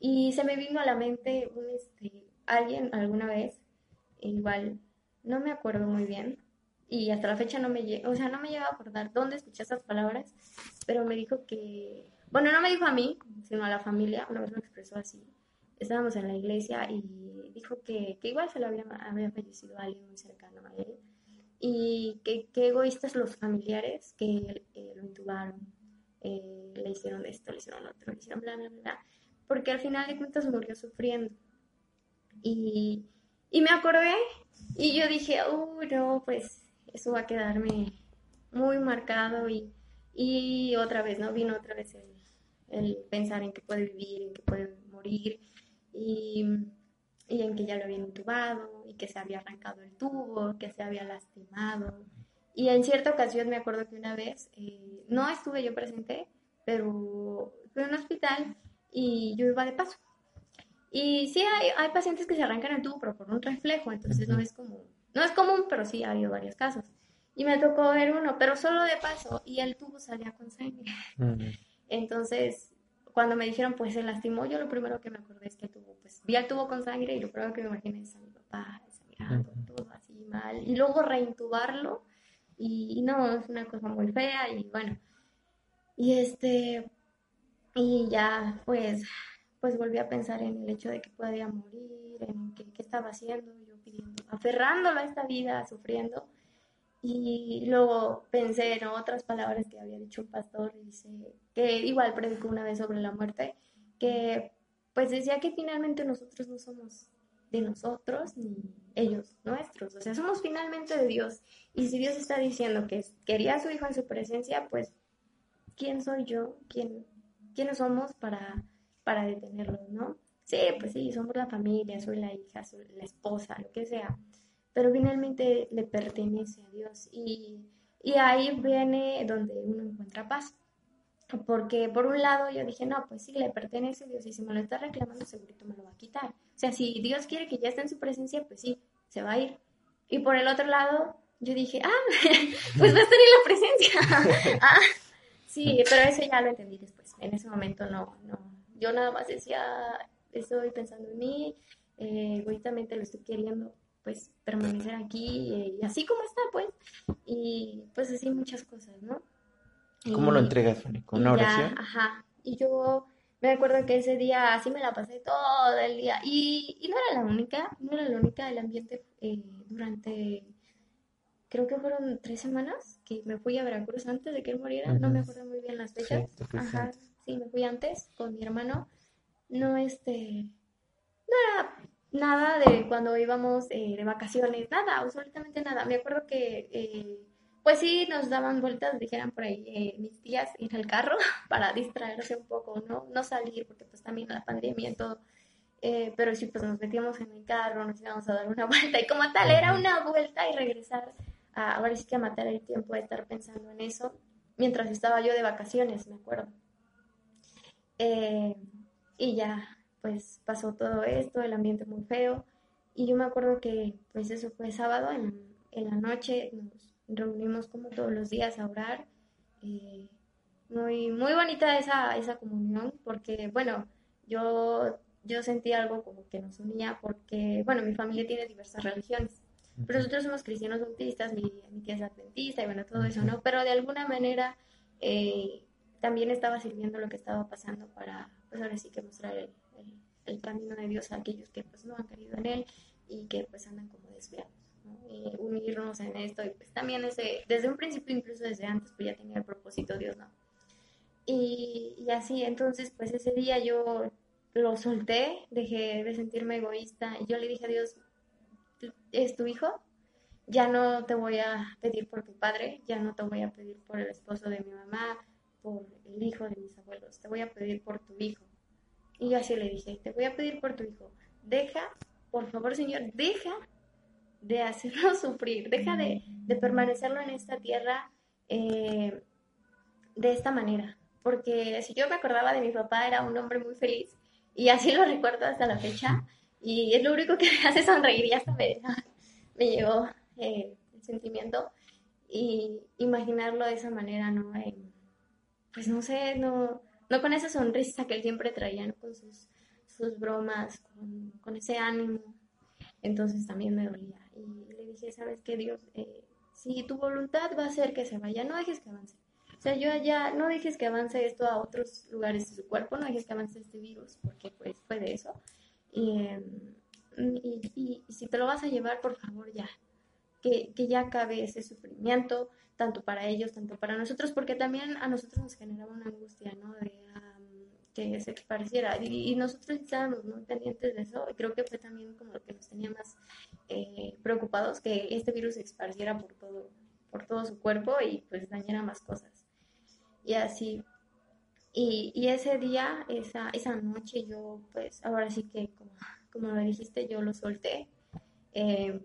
Y se me vino a la mente este, alguien alguna vez, igual, no me acuerdo muy bien, y hasta la fecha no me o sea, no me llega a acordar dónde escuché esas palabras, pero me dijo que bueno, no me dijo a mí, sino a la familia, una vez me expresó así. Estábamos en la iglesia y dijo que, igual se le había, había fallecido alguien muy cercano a él y que, que egoístas los familiares que eh, lo intubaron, eh, le hicieron esto, le hicieron otro, le hicieron bla, bla, bla, porque al final de cuentas murió sufriendo. Y, y me acordé y yo dije, uy, no, pues eso va a quedarme muy marcado y, y otra vez, ¿no? Vino otra vez el, el pensar en que puede vivir, en que puede morir y, y, en que ya lo habían intubado y que se había arrancado el tubo, que se había lastimado. Y en cierta ocasión me acuerdo que una vez, eh, no estuve yo presente, pero fui a un hospital y yo iba de paso. Y sí, hay, hay pacientes que se arrancan el tubo, pero por un reflejo, entonces no es como, no es común, pero sí ha habido varios casos. Y me tocó ver uno, pero solo de paso, y el tubo salía con sangre. Entonces, cuando me dijeron, pues se lastimó, yo lo primero que me acordé es que tuvo, pues vi al tubo con sangre y lo primero que me imaginé es a mi papá sangrando, todo así mal. Y luego reintubarlo, y, no, es una cosa muy fea, y bueno. Y este, y ya, pues, pues volví a pensar en el hecho de que podía morir, en qué estaba haciendo, yo pidiendo, aferrándolo a esta vida, sufriendo y luego pensé en otras palabras que había dicho un pastor, dice, que igual predicó una vez sobre la muerte, que pues decía que finalmente nosotros no somos de nosotros ni ellos nuestros, o sea, somos finalmente de Dios. Y si Dios está diciendo que quería a su hijo en su presencia, pues, ¿quién soy yo? ¿Quién, ¿Quiénes somos para, para detenerlo, no? Sí, pues sí, somos la familia, soy la hija, soy la esposa, lo que sea pero finalmente le pertenece a Dios y, y ahí viene donde uno encuentra paz. Porque por un lado yo dije, no, pues sí, le pertenece a Dios y si me lo está reclamando segurito me lo va a quitar. O sea, si Dios quiere que ya esté en su presencia, pues sí, se va a ir. Y por el otro lado, yo dije, ah, *laughs* pues va a estar en la presencia. *laughs* ah, sí, pero eso ya lo entendí después. En ese momento no, no. Yo nada más decía, estoy pensando en mí, eh, egoístamente lo estoy queriendo pues permanecer aquí eh, y así como está, pues. Y pues así muchas cosas, ¿no? ¿Cómo lo entregas, Fanny? ¿Con una oración? ajá. Y yo me acuerdo que ese día así me la pasé todo el día y, y no era la única, no era la única del ambiente eh, durante, creo que fueron tres semanas que me fui a Veracruz antes de que él muriera, no me acuerdo muy bien las fechas. Sí, Ajá, sí, me fui antes con mi hermano. No, este, no era nada de cuando íbamos eh, de vacaciones, nada, absolutamente nada. Me acuerdo que, eh, pues sí, nos daban vueltas, dijeran por ahí eh, mis tías, ir al carro *laughs* para distraerse un poco, ¿no? No salir, porque pues también la pandemia y todo. pero sí, pues nos metíamos en el carro, nos íbamos a dar una *laughs* vuelta y como tal era una vuelta y regresar a, ahora sí que a matar el tiempo de estar pensando en eso mientras estaba yo de vacaciones, me acuerdo. y ya, pues pasó todo esto, el ambiente muy feo. Y yo me acuerdo que pues eso fue sábado, en, en la noche nos reunimos como todos los días a orar. Eh, muy, muy bonita esa, esa comunión porque, bueno, yo, yo sentí algo como que nos unía porque, bueno, mi familia tiene diversas religiones. Pero nosotros somos cristianos bautistas, mi, mi tía es adventista y bueno, todo eso, ¿no? Pero de alguna manera eh, también estaba sirviendo lo que estaba pasando para, pues ahora sí que mostrar el, el camino de Dios a aquellos que pues no han querido en Él y que pues andan como desviados. Y unirnos en esto y pues también ese, desde un principio, incluso desde antes, pues ya tenía el propósito Dios, ¿no? Y, y así, entonces pues ese día yo lo solté, dejé de sentirme egoísta y yo le dije a Dios, es tu hijo, ya no te voy a pedir por tu padre, ya no te voy a pedir por el esposo de mi mamá, por el hijo de mis abuelos, te voy a pedir por tu hijo. Y yo así le dije, te voy a pedir por tu hijo, deja, por favor Señor, deja de hacerlo *laughs* sufrir, deja de, permanecerlo en esta tierra eh, de esta manera. Porque si yo me acordaba de mi papá, era un hombre muy feliz y así lo *laughs* recuerdo hasta la fecha. Y es lo único que *laughs* me hace sonreír y hasta me, me llegó eh, el sentimiento. Y imaginarlo de esa manera, ¿no? pues no sé, no, no con esa sonrisa que él siempre traía, con sus, sus bromas, con, ese ánimo. Entonces también me dolía. Y le dije, ¿sabes qué, Dios? Eh, si tu voluntad va a ser que se vaya, no dejes que avance. O sea, yo allá, no dejes que avance esto a otros lugares de su cuerpo, no dejes que avance este virus, porque pues fue de eso. Y, y, si te lo vas a llevar, por favor, ya. Que, que ya acabe ese sufrimiento, tanto para ellos, tanto para nosotros, porque también a nosotros nos generaba una angustia, ¿no? De que se esparciera. Y, nosotros estábamos muy pendientes de eso. Y creo que fue también como lo que nos tenía más eh, preocupados, que este virus se esparciera por todo, por todo su cuerpo y pues dañara más cosas. Y así. Y, y ese día, esa, esa noche, yo pues ahora sí que, como, como lo dijiste, yo lo solté. Eh,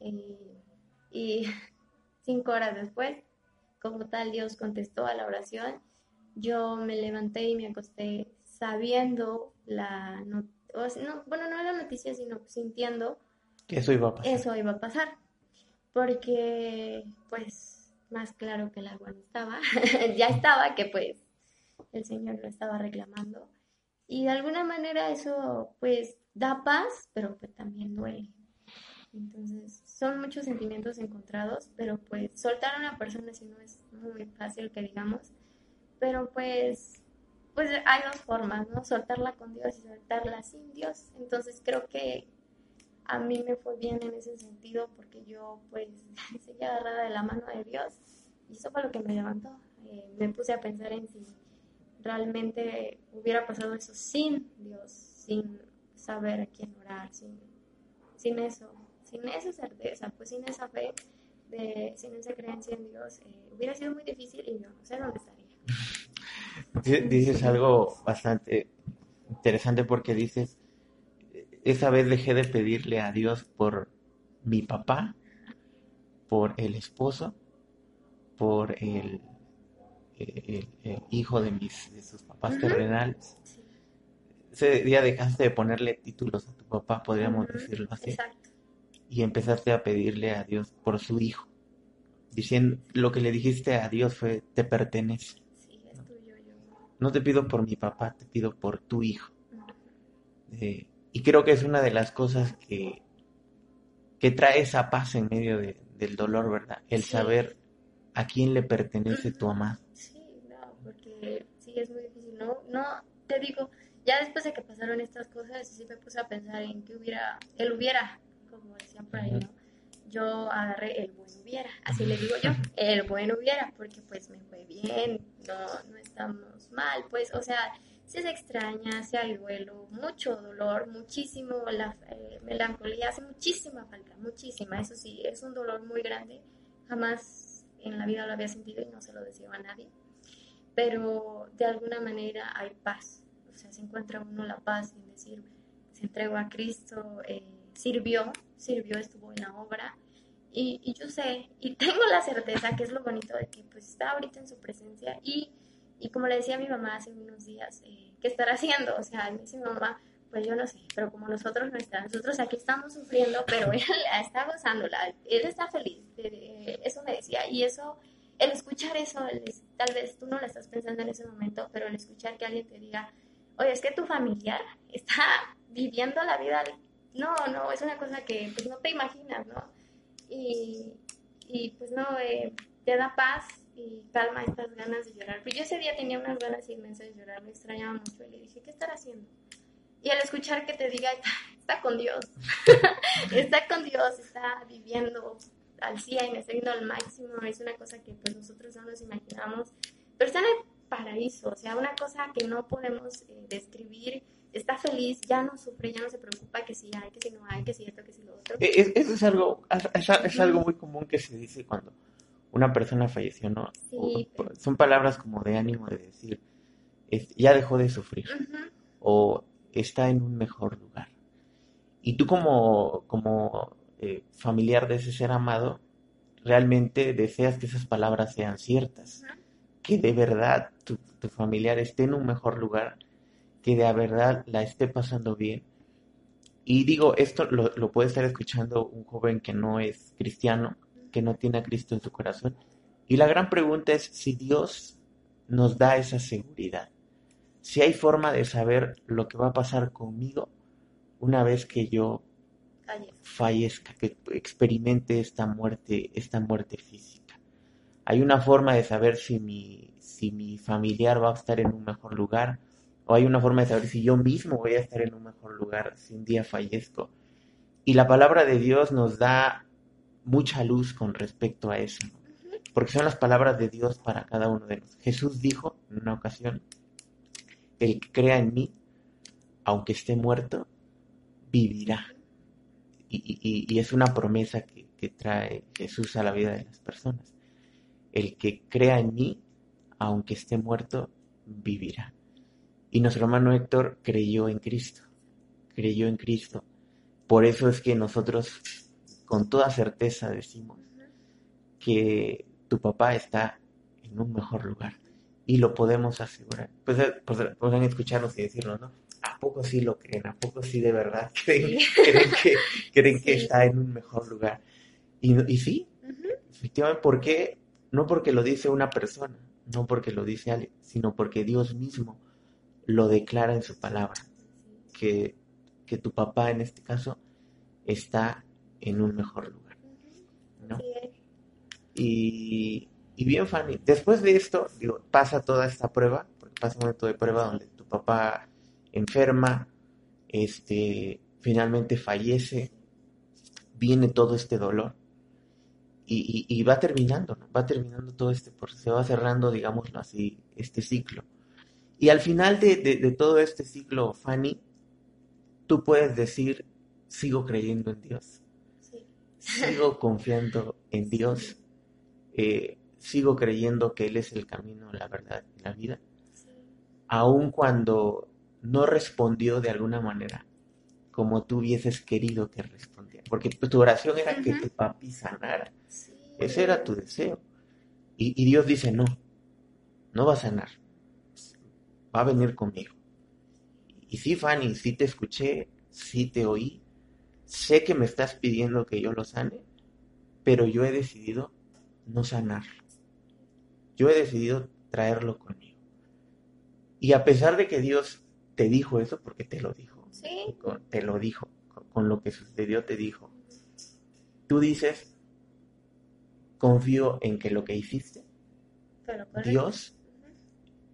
eh, y *laughs* cinco horas después, como tal, Dios contestó a la oración yo me levanté y me acosté sabiendo la no, bueno, no la noticia, sino sintiendo que eso iba a pasar. Eso iba a pasar. Porque, pues, más claro que el agua no estaba, *laughs* ya estaba, que pues el Señor lo estaba reclamando. Y de alguna manera eso, pues, da paz, pero pues también duele. Entonces, son muchos sentimientos encontrados, pero pues soltar a una persona si no es muy fácil que digamos, pero pues, pues hay dos formas, ¿no? Soltarla con Dios y soltarla sin Dios. Entonces creo que a mí me fue bien en ese sentido porque yo pues *laughs* seguí agarrada de la mano de Dios y eso fue lo que me levantó. Eh, me puse a pensar en si realmente hubiera pasado eso sin Dios, sin saber a quién orar, sin, sin eso, sin esa certeza, pues sin esa fe, de, sin esa creencia en Dios, eh, hubiera sido muy difícil y yo no sé dónde estaría. Dices algo bastante interesante porque dices, esa vez dejé de pedirle a Dios por mi papá, por el esposo, por el, hijo de, mis, de sus papás terrenales. Ese día dejaste de ponerle títulos a tu papá, podríamos decirlo así. Y empezaste a pedirle a Dios por su hijo. Diciendo, lo que le dijiste a Dios fue, te pertenece no te pido por mi papá, te pido por tu hijo. Eh, y creo que es una de las cosas que, que trae esa paz en medio del dolor, ¿verdad? El saber a quién le pertenece tu mamá. Sí, no, porque sí es muy difícil. No, no, te digo, ya después de que pasaron estas cosas, sí me puse a pensar en que hubiera, él hubiera, como decían por ahí, ¿no? Yo agarré el buen hubiera, así le digo yo, el buen hubiera, porque pues me fue bien, no, no estamos mal, pues, o sea, si se extraña, si hay duelo, mucho dolor, muchísimo, la eh, melancolía hace muchísima falta, muchísima, eso sí, es un dolor muy grande, jamás en la vida lo había sentido y no se lo decía a nadie, pero de alguna manera hay paz, o sea, se encuentra uno la paz en decir, se entregó a Cristo, eh, sirvió, sirvió, estuvo en la obra, y, yo sé, y *laughs* tengo la certeza que es lo bonito de que pues está ahorita en su presencia. Y y como le decía a mi mamá hace unos días, eh, ¿qué estará haciendo? O sea, me dice mi mamá, pues yo no sé, pero como nosotros no estamos, nosotros aquí estamos sufriendo, pero *laughs* él está gozándola, él está feliz, eso me decía, y eso, el escuchar eso, tal vez tú no lo estás pensando en ese momento, pero el escuchar que alguien te diga, oye, es que tu familiar está viviendo la vida, no, no, es una cosa que pues no te imaginas, ¿no? Y, y pues no, eh, te da paz, y calma estas ganas de llorar. Pero yo ese día tenía unas ganas inmensas de llorar, me extrañaba mucho y le dije, ¿qué estar haciendo? Y al escuchar que te diga, está con Dios, *laughs* está con Dios, está viviendo al 100, está viviendo al máximo, es una cosa que pues nosotros no nos imaginamos, pero está en el paraíso, o sea, una cosa que no podemos eh, describir, está feliz, ya no sufre, ya no se preocupa que si hay, que si no hay, que si esto, que si lo otro. E, eso es algo, es algo muy común que se dice cuando una persona falleció, ¿no? Son palabras como de ánimo de decir, ya dejó de sufrir o está en un mejor lugar. Y tú como, como eh, familiar de ese ser amado, realmente deseas que esas palabras sean ciertas, que de verdad tu, familiar esté en un mejor lugar, que de verdad la esté pasando bien. Y digo, esto lo, lo puede estar escuchando un joven que no es cristiano, que no tiene a Cristo en su corazón. Y la gran pregunta es si Dios nos da esa seguridad. Si hay forma de saber lo que va a pasar conmigo una vez que yo fallezca, que experimente esta muerte, esta muerte física. Hay una forma de saber si mi, si mi familiar va a estar en un mejor lugar, o hay una forma de saber si yo mismo voy a estar en un mejor lugar si un día fallezco. Y la palabra de Dios nos da mucha luz con respecto a eso, porque son las palabras de Dios para cada uno de nosotros. Jesús dijo en una ocasión, el que crea en mí, aunque esté muerto, vivirá. Y, es una promesa que, que trae Jesús a la vida de las personas. El que crea en mí, aunque esté muerto, vivirá. Y nuestro hermano Héctor creyó en Cristo, creyó en Cristo. Por eso es que nosotros con toda certeza decimos que tu papá está en un mejor lugar y lo podemos asegurar. Pues, eh, pues podrán escucharnos y decirnos, ¿no? ¿A poco sí lo creen? ¿A poco sí de verdad *laughs* creen, que, creen que está en un mejor lugar? Y, y sí, efectivamente, ¿por qué? No porque lo dice una persona, no porque lo dice alguien, sino porque Dios mismo lo declara en su palabra, que, que tu papá en este caso está en un mejor lugar. ¿no? Y, y, bien, Fanny, después de esto, digo, pasa toda esta prueba, porque pasa un momento de prueba donde tu papá enferma, este, finalmente fallece, viene todo este dolor. Y, y, va terminando, ¿no? va terminando todo este, se va cerrando, digámoslo así, este ciclo. Y al final de, de, de todo este ciclo, Fanny, tú puedes decir, sigo creyendo en Dios. Sigo *laughs* confiando en Dios, eh, sigo creyendo que Él es el camino, la verdad y la vida, aun cuando no respondió de alguna manera como tú hubieses querido que respondiera, porque tu oración era que tu papi sanara, ese era tu deseo, y, y Dios dice, no, no va a sanar, va a venir conmigo. Y sí, Fanny, sí te escuché, sí te oí, sé que me estás pidiendo que yo lo sane, pero yo he decidido no sanarlo. Yo he decidido traerlo conmigo. Y a pesar de que Dios te dijo eso, porque te lo dijo, te lo dijo, con lo que sucedió te dijo, tú dices, confío en que lo que hiciste, Dios,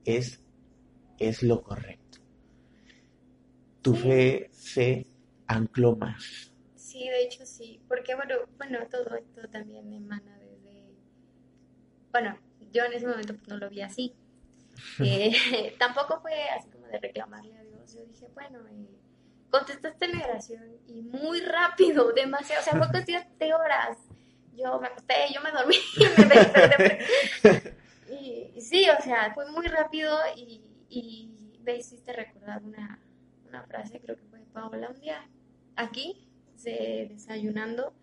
es, es lo correcto. tu fe se ancló más. Sí, de hecho sí, porque bueno, bueno, todo esto también emana desde, bueno, yo en ese momento pues, no lo vi así. *laughs* Eh, *laughs* tampoco fue así como de reclamarle a Dios. Yo dije, bueno, eh, contestaste mi oración y muy rápido, *laughs* demasiado, o sea, fue cuestión de horas. Yo me acosté, yo me dormí y me desperté. Y, sí, o sea, fue muy rápido y, y me hiciste recordar una, una frase, creo que fue de Paola un día, aquí, de, desayunando,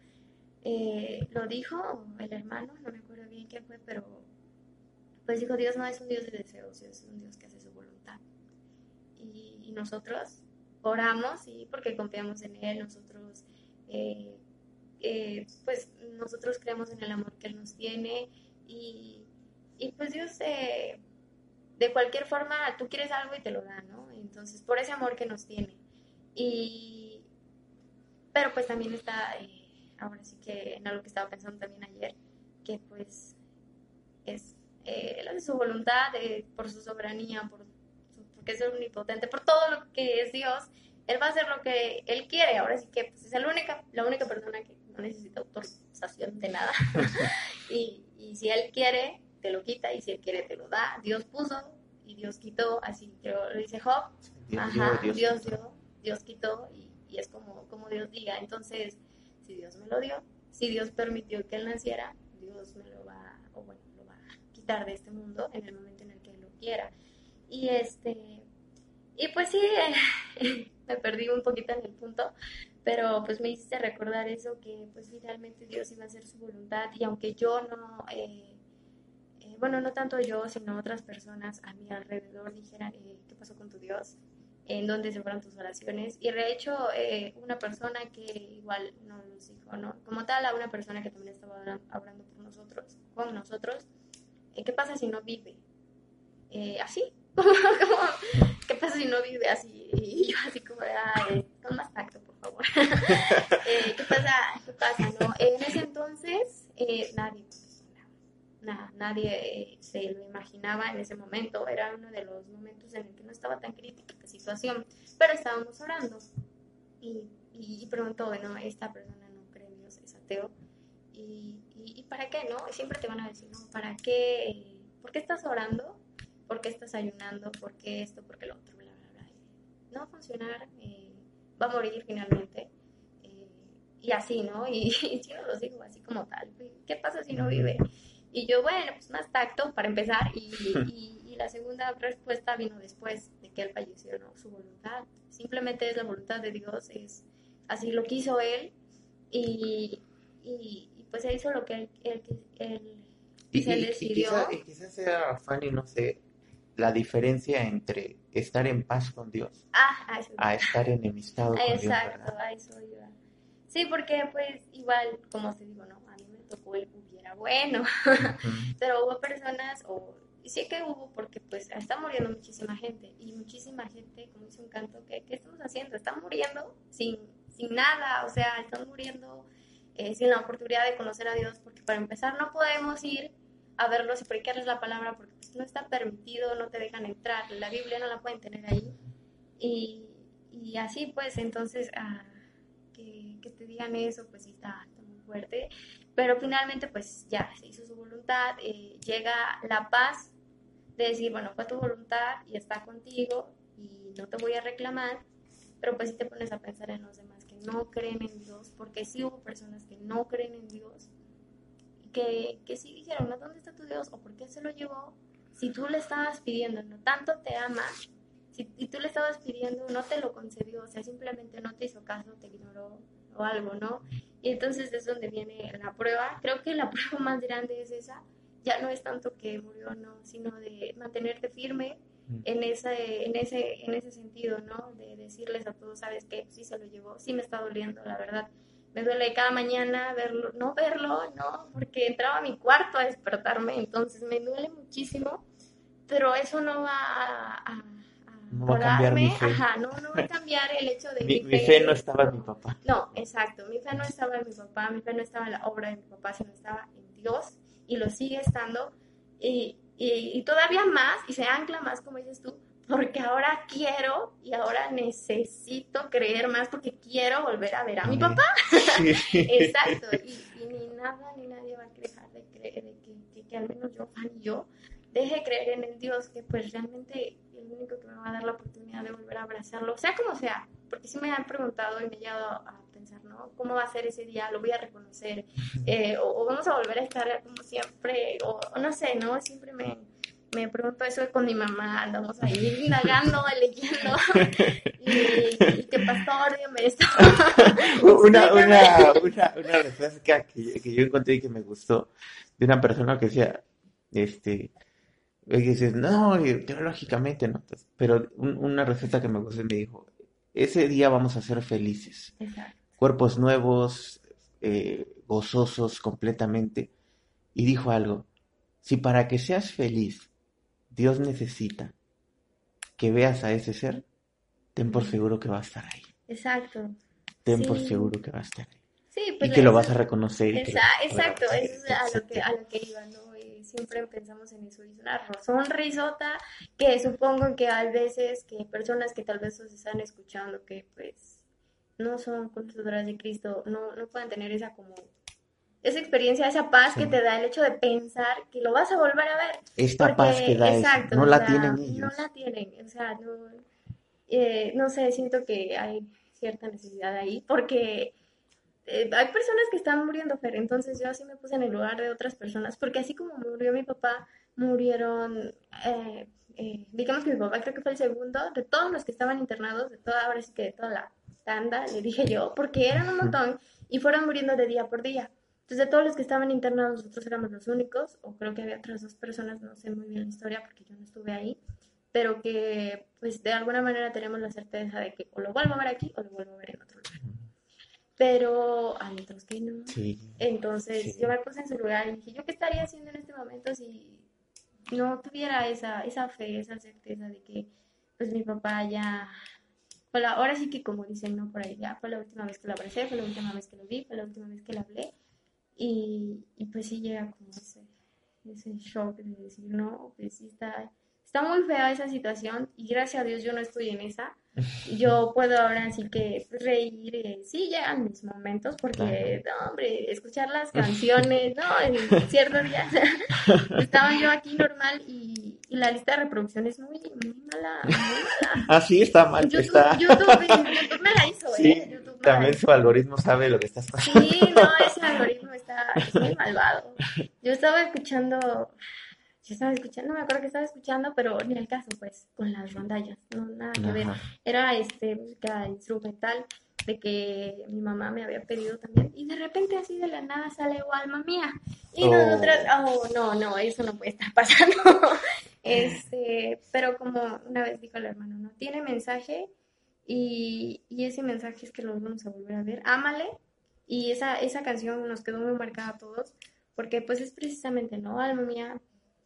eh, lo dijo el hermano, no me acuerdo bien quién fue, pero pues dijo, Dios no es un Dios de deseos, es un Dios que hace su voluntad. Y, nosotros oramos, y porque confiamos en Él, nosotros, eh, eh, pues nosotros creemos en el amor que Él nos tiene y, y pues Dios, eh, de cualquier forma, tú quieres algo y te lo da, ¿no? Entonces, por ese amor que nos tiene. Y, pero pues también está, ahora sí que en algo que estaba pensando también ayer, que pues es eh, hace su voluntad, por su soberanía, por porque es omnipotente, por todo lo que es Dios, Él va a hacer lo que Él quiere. Ahora sí que pues, es la única, la única persona que no necesita autorización de nada. *laughs* y, y si Él quiere, te lo quita, y si Él quiere, te lo da. Dios puso y Dios quitó, así lo dice Job. Ajá, Dios, dio, Dios quitó, y, y es como, como Dios diga. Entonces, si Dios me lo dio, si Dios permitió que Él naciera, Dios me lo va, o bueno, de este mundo en el momento en el que lo quiera. Y este, y pues sí, *laughs* me perdí un poquito en el punto, pero pues me hiciste recordar eso, que pues finalmente Dios iba a hacer su voluntad y aunque yo no, eh, bueno, no tanto yo, sino otras personas a mi alrededor dijeran, eh, ¿qué pasó con tu Dios? ¿En dónde se fueron tus oraciones? Y de hecho, una persona que igual nos dijo, ¿no? Como tal, a una persona que también estaba hablando por nosotros, con nosotros, ¿qué pasa si no vive? Eh, así, *laughs* ¿qué pasa si no vive así? Y yo así como, ay, con más tacto, por favor. *laughs* Eh, ¿Qué pasa? ¿Qué pasa? No? En ese entonces, eh, nadie nadie se lo imaginaba en ese momento, era uno de los momentos en el que no estaba tan crítica la situación, pero estábamos orando y, y, preguntó, bueno, esta persona no cree en Dios, es ateo, y, y, para qué, ¿no? Siempre te van a decir, ¿no? ¿Para qué? ¿Por qué estás orando? ¿Por qué estás ayunando? ¿Por qué esto? ¿Por qué lo otro? Bla, bla, bla. No va a funcionar, eh, va a morir finalmente. Eh, y así, ¿no? Y, *laughs* y yo los digo así como tal. ¿Qué pasa si no vive? Y yo, bueno, pues más tacto para empezar. Y, y, la segunda respuesta vino después de que él falleció, ¿no? Su voluntad. Simplemente es la voluntad de Dios, es así lo quiso él. Y, y, pues se hizo lo que él, él, se decidió. Y quizás sea, Fanny, no sé, la diferencia entre estar en paz con Dios ah, a estar enemistado con Dios. Exacto, a eso iba. Sí, porque pues igual, como te digo, no, a mí me tocó el bueno, *laughs* pero hubo personas, o sí que hubo, porque pues está muriendo muchísima gente, y muchísima gente, como dice un canto, ¿qué, qué estamos haciendo? Están muriendo sin, sin nada, o sea, están muriendo eh, sin la oportunidad de conocer a Dios, porque para empezar no podemos ir a verlos y predicarles la palabra porque pues, no está permitido, no te dejan entrar, la Biblia no la pueden tener ahí. Y, y así pues, entonces, ah, que, que, te digan eso, pues sí está, fuerte. Pero finalmente, pues ya se hizo su voluntad, eh, llega la paz de decir, bueno, fue tu voluntad y está contigo y no te voy a reclamar, pero pues si te pones a pensar en los demás no creen en Dios, porque sí hubo personas que no creen en Dios, que, que sí dijeron, ¿no? ¿dónde está tu Dios? ¿O por qué se lo llevó? Si tú le estabas pidiendo, no tanto te ama, si tú le estabas pidiendo, no te lo concedió, o sea, simplemente no te hizo caso, te ignoró o algo, ¿no? Y entonces es donde viene la prueba. Creo que la *laughs* prueba más grande es esa. Ya no es tanto que murió, no, sino de mantenerte firme, en ese, en ese, en ese sentido, ¿no? De decirles a todos, ¿sabes qué? Sí se lo llevó, sí me está doliendo, la verdad. Me duele cada mañana verlo, no verlo, ¿no? Porque entraba a mi cuarto a despertarme, entonces me duele muchísimo, pero eso no va a, no va a cambiar mi fe. Ajá, no, no va a cambiar el hecho de mi, mi, fe. no estaba en mi papá. No, exacto, mi fe no estaba en mi papá, mi fe no estaba en la obra de mi papá, sino estaba en Dios y lo sigue estando. Y, y, todavía más, y se ancla más, como dices tú, porque ahora quiero y ahora necesito creer más porque quiero volver a ver a mi papá. *laughs* *laughs* Exacto, y, ni nada ni nadie va a dejar de creer, de que, que, al menos yo, Fanny y yo, deje de creer en el Dios que pues realmente el único que me va a dar la oportunidad de volver a abrazarlo, sea como sea, porque sí me han preguntado y me he llegado a pensar, ¿no? ¿Cómo va a ser ese día? ¿Lo voy a reconocer? Eh, o, vamos a volver a estar como siempre? O, no sé, ¿no? Siempre me, me pregunto eso con mi mamá, andamos ahí *laughs* indagando, leyendo, *laughs* y, y que pastor, dígame esto. *laughs* una, una, una, una respuesta que, que yo encontré y que me gustó de una persona que decía, este, y dices, no, teológicamente no, pero una receta que me gustó me dijo, ese día vamos a ser felices. Cuerpos nuevos, eh, gozosos completamente. Y dijo algo, si para que seas feliz Dios necesita que veas a ese ser, ten por seguro que va a estar ahí. Exacto. Ten por seguro que va a estar ahí. Sí, pues y que lo vas a reconocer. exacto, eso es a lo que, a lo que iba, ¿no? Siempre pensamos en eso, es una sonrisota que supongo que hay veces que personas que tal vez os están escuchando que pues no son consultoras de Cristo, no, no puedan tener esa como esa experiencia, esa paz que te da el hecho de pensar que lo vas a volver a ver. Esta paz que da exacto, no la tienen ellos. No la tienen, o sea, no, eh, no sé, siento que hay cierta necesidad ahí, porque eh, hay personas que están muriendo, Fer, entonces yo así me puse en el lugar de otras personas, porque así como murió mi papá, murieron, eh, eh, digamos que mi papá creo que fue el segundo, de todos los que estaban internados, de toda, ahora sí que de toda la tanda, le dije yo, porque eran un montón y fueron muriendo de día por día. Entonces, de todos los que estaban internados, nosotros éramos los únicos, o creo que había otras dos personas, no sé muy bien la historia porque yo no estuve ahí, pero que pues de alguna manera tenemos la certeza de que o lo vuelvo a ver aquí o lo vuelvo a ver en otro pero hay otros que no. Entonces yo me puse en su lugar y dije, ¿yo qué estaría haciendo en este momento si no tuviera esa, esa fe, esa certeza de que pues mi papá ya, ahora sí que como dicen, ¿no? Por ahí ya fue la última vez que lo abracé, fue la última vez que lo vi, fue la última vez que le hablé y, y pues sí llega como ese, ese shock de decir, no, pues sí está Está muy fea esa situación y gracias a Dios yo no estoy en esa. *laughs* Yo puedo ahora así que reír, eh, sí llegan mis momentos porque, no, hombre, escuchar las canciones, no, en ciertos días *laughs* estaba yo aquí normal y, y, la lista de reproducción es muy, muy mala, muy mala. *laughs* Ah, sí, está mal. YouTube, está... YouTube, YouTube, me la hizo, sí, ¿eh? YouTube también su algoritmo sabe lo que estás pasando. Sí, no, ese algoritmo está es muy malvado. Yo estaba escuchando yo estaba escuchando, no me acuerdo que estaba escuchando, pero ni el caso, pues, con las rondallas, no, nada que ver. Era este, música instrumental de que mi mamá me había pedido también, y de repente así de la nada sale o alma mía, y oh. nosotras, oh, no, no, eso no puede estar *laughs* pasando. este, pero como una vez dijo el hermano, no, tiene mensaje, y, y ese mensaje es que lo vamos a volver a ver, ámale, y esa, esa canción nos quedó muy marcada a todos, porque pues es precisamente, ¿no? Alma mía,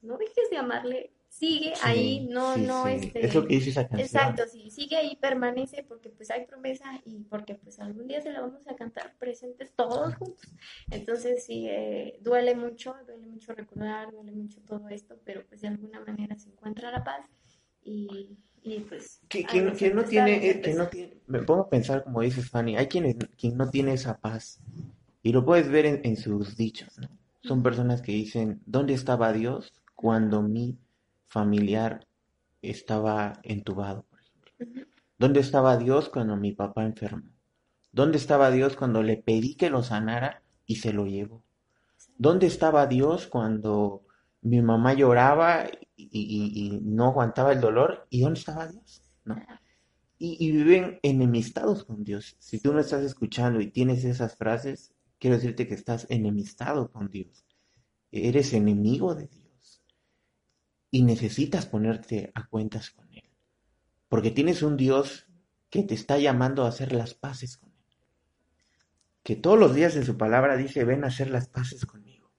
no dejes de amarle, sigue ahí, no, no, este... Es lo que dice esa canción. Exacto, sí, sigue ahí, permanece, porque pues hay promesa y porque pues algún día se la vamos a cantar presentes todos juntos. Entonces sí, eh, duele mucho, duele mucho recordar, duele mucho todo esto, pero pues de alguna manera se encuentra la paz y... Y pues, que, no tiene, eh, que no tiene, me pongo a pensar como dices Fanny, hay quienes quien no tiene esa paz y lo puedes ver en, en sus dichos, ¿no? Son personas que dicen, ¿dónde estaba Dios cuando mi familiar estaba entubado, por ejemplo? ¿Dónde estaba Dios cuando mi papá enfermó? ¿Dónde estaba Dios cuando le pedí que lo sanara y se lo llevó? ¿Dónde estaba Dios cuando mi mamá lloraba y, no aguantaba el dolor? ¿Y dónde estaba Dios? ¿No? Y, y, viven enemistados con Dios. Si tú no estás escuchando y tienes esas frases, quiero decirte que estás enemistado con Dios. Eres enemigo de Dios y necesitas ponerte a cuentas con Él. Porque tienes un Dios que te está llamando a hacer las paces con Él. Que todos los días en su palabra dice, ven a hacer las paces conmigo.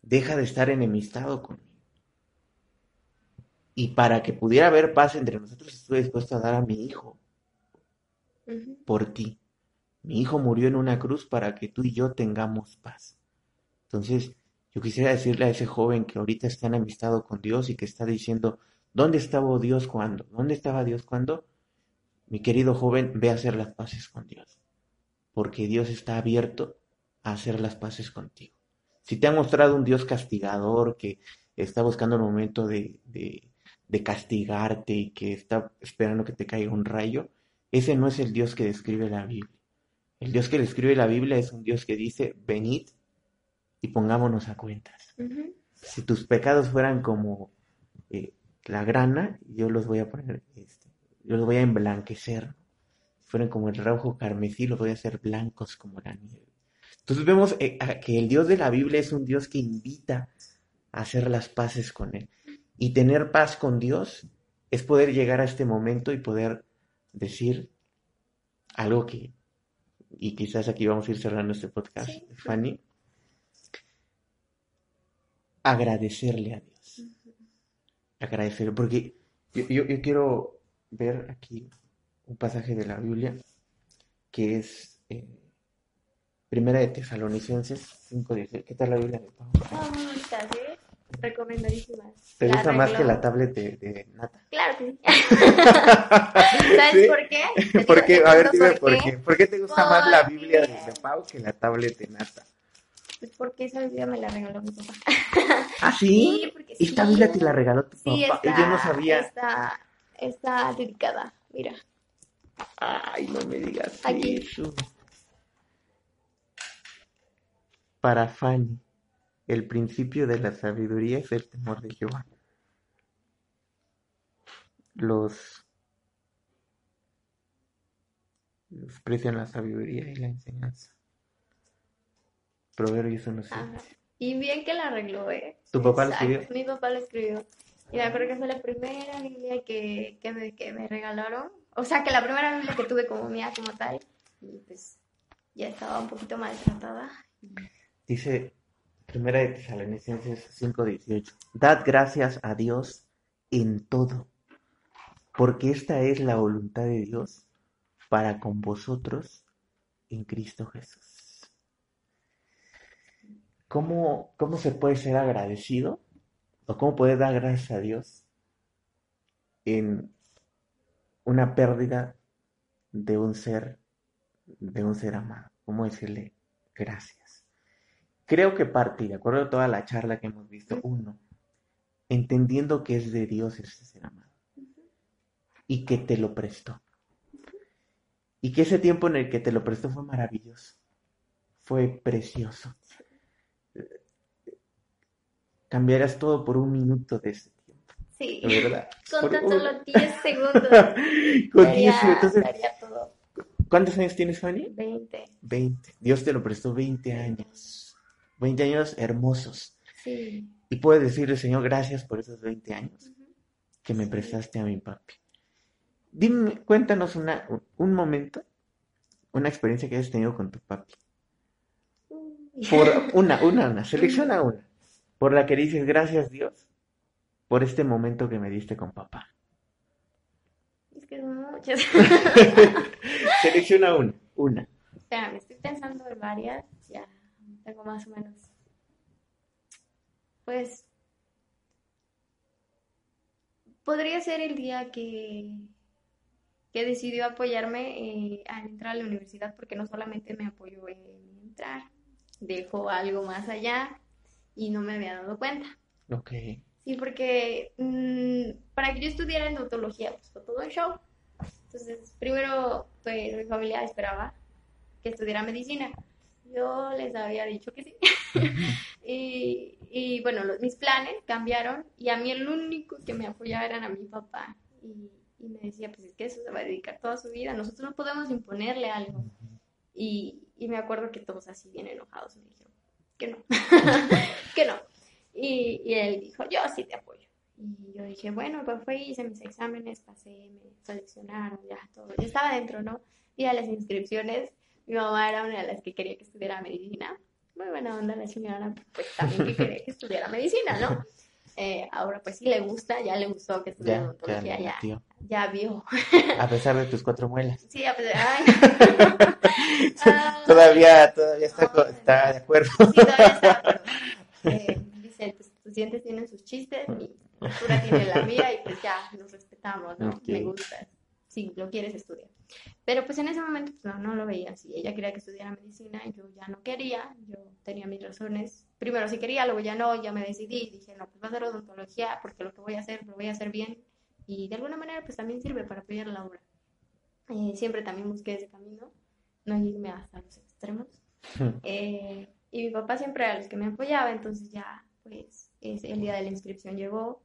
Deja de estar enemistado conmigo. Y para que pudiera haber paz entre nosotros, estuve dispuesto a dar a mi hijo por ti. Mi hijo murió en una cruz para que tú y yo tengamos paz. Entonces, yo quisiera decirle a ese joven que ahorita está enemistado con Dios y que está diciendo, ¿Dónde estaba Dios cuando? ¿Dónde estaba Dios cuando? Mi querido joven, ve a hacer las paces con Dios, porque Dios está abierto a hacer las paces contigo. Si te ha mostrado un Dios castigador que está buscando el momento de, de castigarte y que está esperando que te caiga un rayo, ese no es el Dios que describe la Biblia. El Dios que describe la Biblia es un Dios que dice, venid y pongámonos a cuentas. Si tus pecados fueran como eh, la grana, yo los voy a poner, este, yo los voy a emblanquecer. Si fueran como el rojo carmesí, los voy a hacer blancos como la nieve. Entonces vemos eh, que el Dios de la Biblia es un Dios que invita a hacer las paces con Él. Y tener paz con Dios es poder llegar a este momento y poder decir algo que, y quizás aquí vamos a ir cerrando este podcast, Fanny, agradecerle a Dios. Agradecerle, porque yo, quiero ver aquí un pasaje de la Biblia que es eh, Primera de Tesalonicenses 5.10. ¿Qué tal la Biblia de Pablo? recomendadísimas. ¿Te gusta más que la tablet de, Nata? Claro que sí. *laughs* ¿Sabes por qué? *laughs* ¿Por qué? A ver, dime por, qué. ¿Por qué te gusta más la Biblia de, de Pau que la tablet de Nata? Pues porque esa Biblia me la regaló mi papá. ¿Ah, *laughs* sí? sí porque ¿Esta Biblia te la regaló tu sí, papá? Está, Yo no sabía. Está, está dedicada, mira. Ay, no me digas Aquí. eso. Para Fanny. El principio de la sabiduría es el temor de Jehová. Los desprecian la sabiduría y la enseñanza. Proverbios 1.7. Y bien que la arregló, ¿eh? ¿Tu papá lo escribió? Mi papá lo escribió. Y me acuerdo que fue la primera Biblia que, que, me, que me regalaron. O sea, que la primera Biblia que tuve como mía, como tal. Y pues ya estaba un poquito maltratada. Dice Primera de Tesalonicenses 5:18. Dad gracias a Dios en todo, porque esta es la voluntad de Dios para con vosotros en Cristo Jesús. ¿Cómo, cómo se puede ser agradecido? ¿O cómo puede dar gracias a Dios en una pérdida de un ser, de un ser amado? ¿Cómo decirle gracias? Creo que parte, de acuerdo a toda la charla que hemos visto, uno, entendiendo que es de Dios ese ser amado y que te lo prestó. Y que ese tiempo en el que te lo prestó fue maravilloso, fue precioso. Cambiarás todo por un minuto de ese tiempo. Sí, ¿verdad? con tan solo 10 segundos. *laughs* con 10 segundos. ¿Cuántos años tienes, Fanny? 20. 20. Dios te lo prestó 20 años. 20 años hermosos. Sí. Y puedes decirle, Señor, gracias por esos 20 años que me prestaste a mi papi. Dime, cuéntanos una, un momento, una experiencia que hayas tenido con tu papi. Por una, una, una, *laughs* selecciona una. Por la que dices, gracias Dios por este momento que me diste con papá. Es que son muchas. *laughs* selecciona una, una. Espera, me estoy pensando en varias, ya tengo más o menos. Pues podría ser el día que, que decidió apoyarme eh, al entrar a la universidad, porque no solamente me apoyó en entrar, dejó algo más allá y no me había dado cuenta. Ok. Sí, porque mm, para que yo estudiara en odontología, pues fue todo un show. Entonces, primero, pues mi familia esperaba que estudiara medicina yo les había dicho que sí. *laughs* y, y, bueno, mis planes cambiaron y a mí el único que me apoyaba era a mi papá. Y, y, me decía, pues es que eso se va a dedicar toda su vida, nosotros no podemos imponerle algo. Y, y me acuerdo que todos así bien enojados me dijeron, que no, *laughs* que no. Y, y, él dijo, yo sí te apoyo. Y yo dije, bueno, pues fue, hice mis exámenes, pasé, me seleccionaron, ya todo. Yo estaba dentro, ¿no? Y a las inscripciones mi mamá era una de las que quería que estudiara medicina. Muy buena onda la señora, pues también que quería que estudiara medicina, ¿no? *laughs* Eh, ahora pues sí le gusta, ya le gustó que estudiara odontología, ya, ya, ya, vio. A pesar de tus cuatro muelas. Sí, a pesar, ay. *laughs* todavía, todavía está, está, de acuerdo. Sí, todavía está de acuerdo. Eh, tus dientes tienen sus chistes y postura tiene la mía y pues ya nos respetamos, ¿no? Me gusta. Si lo quieres estudiar. Pero pues en ese momento pues, no, no lo veía así. Ella quería que estudiara medicina y yo ya no quería. Yo tenía mis razones. Primero sí quería, luego ya no, ya me decidí. Dije, no, pues va a ser odontología porque lo que voy a hacer lo voy a hacer bien. Y de alguna manera pues también sirve para apoyar la obra. Eh, siempre también busqué ese camino, no irme hasta los extremos. *laughs* Eh, y mi papá siempre era los que me apoyaba, entonces ya pues es, el día de la inscripción llegó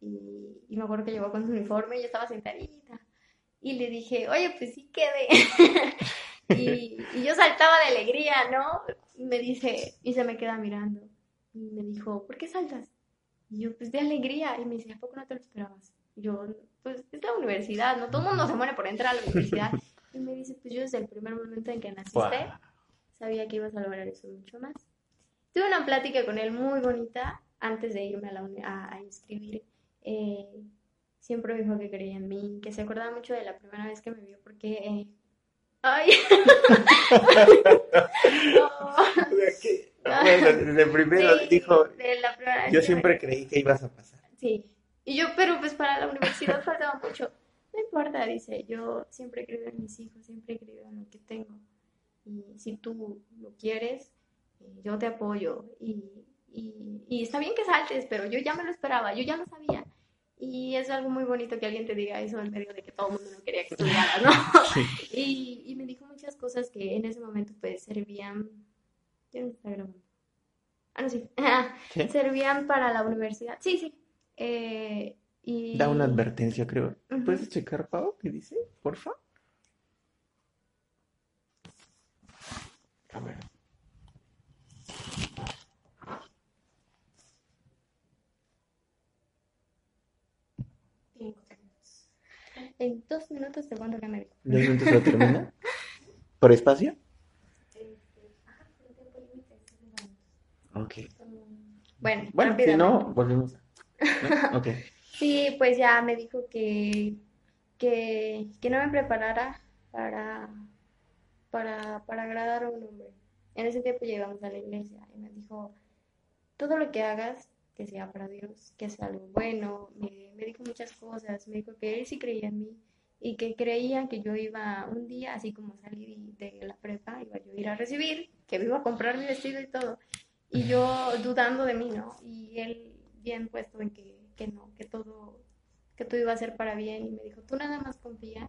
y, y me acuerdo que llegó con su uniforme y yo estaba sentadita y le dije, oye, pues sí quedé. *laughs* y, y, yo saltaba de alegría, ¿no? Y me dice, y se me queda mirando. Y me dijo, ¿por qué saltas? Y yo, pues de alegría. Y me dice, ¿a poco no te lo esperabas? Yo, pues es la universidad, ¿no? Todo el mundo se muere por entrar a la universidad. *laughs* Y me dice, pues yo desde el primer momento en que naciste, sabía que ibas a lograr eso mucho más. Tuve una plática con él muy bonita antes de irme a, la a, a inscribir. Eh, siempre me dijo que creía en mí, que se acordaba mucho de la primera vez que me vio porque... Eh... ¡Ay! *laughs* *laughs* Bueno, desde primero dijo, de la primera yo siempre creí que ibas a pasar. Sí, y yo, pero pues para la universidad faltaba mucho. No importa, dice, yo siempre he creído en mis hijos, siempre he creído en lo que tengo. Y si tú lo quieres, eh, yo te apoyo. Y, y, y está bien que saltes, pero yo ya me lo esperaba, yo ya lo sabía. Y es algo muy bonito que alguien te diga eso en medio de que todo el mundo no quería que estudiara, ¿no? *laughs* Y, y, me dijo muchas cosas que en ese momento pues servían... ¿Quién está grabando? Ah, no, sí. *laughs* servían para la universidad. Sí, sí. Eh, y... Da una advertencia, creo. ¿Puedes checar, Pau, qué dice? Porfa. A ver. En dos minutos te cuento que me dijo. ¿Dos minutos lo termina? ¿Por espacio? Ok. Bueno, bueno si no, volvemos. ¿No? *laughs* Sí, pues ya me dijo que, que, que no me preparara para, para, para agradar a un hombre. En ese tiempo llegamos a la iglesia y me dijo, todo lo que hagas, que sea para Dios, que sea algo bueno. Me, dijo muchas cosas, me dijo que él sí creía en mí y que creía que yo iba un día, así como salí de la prepa, iba yo a ir a recibir, que iba a comprar mi vestido y todo. Y yo dudando de mí, ¿no? Y él bien puesto en que, que no, que todo, que todo iba a ser para bien y me dijo, tú nada más confía,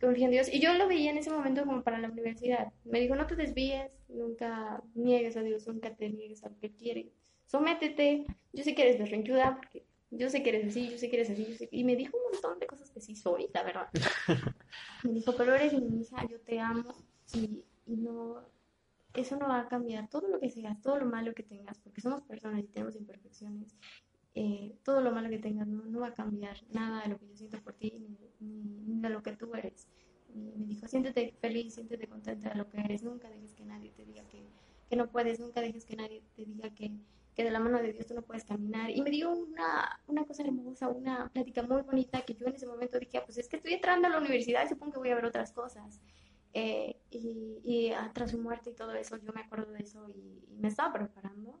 confía en Dios. Y yo lo veía en ese momento como para la universidad. Me dijo, no te desvíes, nunca niegues a Dios, nunca te niegues a lo que quieres sométete, yo sé que eres berrinchuda, porque yo sé que eres así, yo sé que eres así, yo sé y me dijo un montón de cosas que sí soy, la verdad. *laughs* me dijo, pero eres mi hija, yo te amo, y, y no, eso no va a cambiar, todo lo que seas, todo lo malo que tengas, porque somos personas y tenemos imperfecciones, eh, todo lo malo que tengas no, no, va a cambiar nada de lo que yo siento por ti, ni, ni, de lo que tú eres. Y me dijo, siéntete feliz, siéntete contenta de lo que eres, nunca dejes que nadie te diga que, que no puedes, nunca dejes que nadie te diga que, que de la mano de Dios tú no puedes caminar. Y me dio una, una cosa hermosa, una plática muy bonita que yo en ese momento dije, ah, pues es que estoy entrando a la universidad y supongo que voy a ver otras cosas. Eh, y, y tras su muerte y todo eso, yo me acuerdo de eso y, y me estaba preparando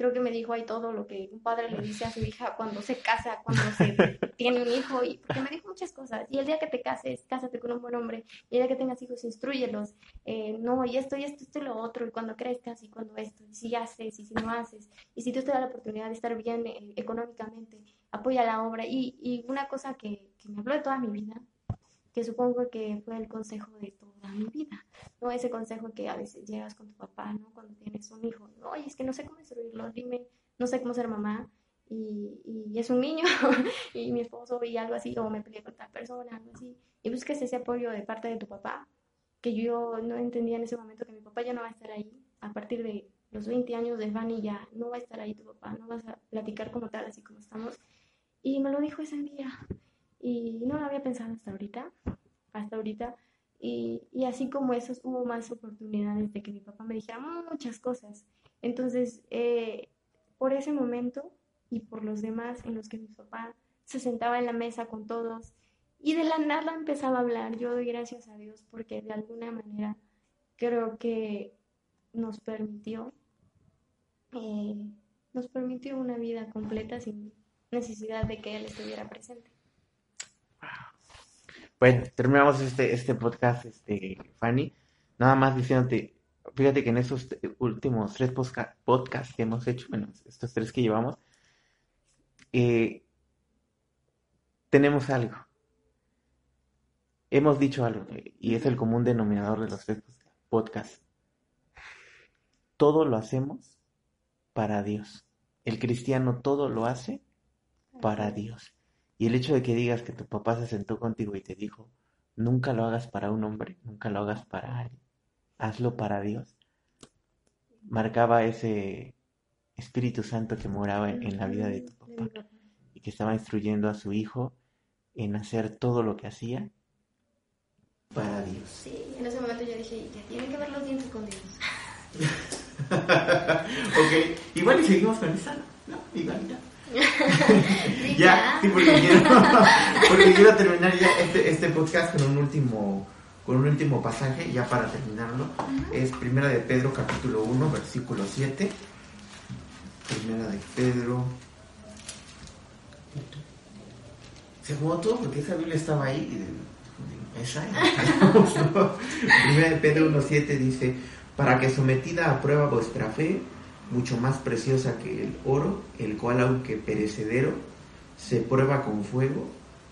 creo que me dijo ahí todo lo que un padre le dice a su hija cuando se casa, cuando se *laughs* tiene un hijo, y porque me dijo muchas cosas. Y el día que te cases, cásate con un buen hombre, y el día que tengas hijos, instruyelos. Eh, no, y esto, y esto, esto y lo otro, y cuando crezcas, y cuando esto, y si haces, y si no haces, y si Dios te da la oportunidad de estar bien eh, económicamente, apoya la obra. Y, y una cosa que, que me habló de toda mi vida, que supongo que fue el consejo de toda mi vida, ¿no? Ese consejo que a veces llegas con tu papá, ¿no? Cuando tienes un hijo, ¿no? Es que no sé cómo instruirlo, dime, no sé cómo ser mamá, y, y es un niño, *laughs* y mi esposo y algo así, o me peleé con tal persona, algo así, y busques ese apoyo de parte de tu papá, que yo no entendía en ese momento que mi papá ya no va a estar ahí, a partir de los 20 años de Fanny ya no va a estar ahí tu papá, no vas a platicar como tal, así como estamos, y me lo dijo ese día, y no lo había pensado hasta ahorita, hasta ahorita. Y, y, así como eso, hubo más oportunidades de que mi papá me dijera muchas cosas. Entonces, eh, por ese momento y por los demás en los que mi papá se sentaba en la mesa con todos y de la nada empezaba a hablar, yo doy gracias a Dios porque de alguna manera creo que nos permitió, eh, nos permitió una vida completa sin necesidad de que él estuviera presente. Bueno, terminamos este, este podcast, este, Fanny. Nada más diciéndote, fíjate que en esos últimos tres podcasts que hemos hecho, bueno, estos tres que llevamos, eh, tenemos algo. Hemos dicho algo, y es el común denominador de los tres podcasts. Todo lo hacemos para Dios. El cristiano todo lo hace para Dios. Y el hecho de que digas que tu papá se sentó contigo y te dijo, nunca lo hagas para un hombre, nunca lo hagas para alguien, hazlo para Dios, marcaba ese Espíritu Santo que moraba en, la vida de tu papá y que estaba instruyendo a su hijo en hacer todo lo que hacía para Dios. Sí, en ese momento yo dije, ya tienen que ver los dientes con Dios. *laughs* ok, igual y seguimos con esa, ¿no? Igual ya. *laughs* ya, sí, *laughs* porque quiero, terminar ya este, este podcast con un último con un último pasaje, ya para terminarlo. Es Primera de Pedro, capítulo 1, versículo 7. Primera de Pedro. Se jugó todo porque esa Biblia estaba ahí. Esa, *laughs* Primera de Pedro 1.7 dice, para que sometida a prueba vuestra fe, mucho más preciosa que el oro, el cual aunque perecedero, se prueba con fuego,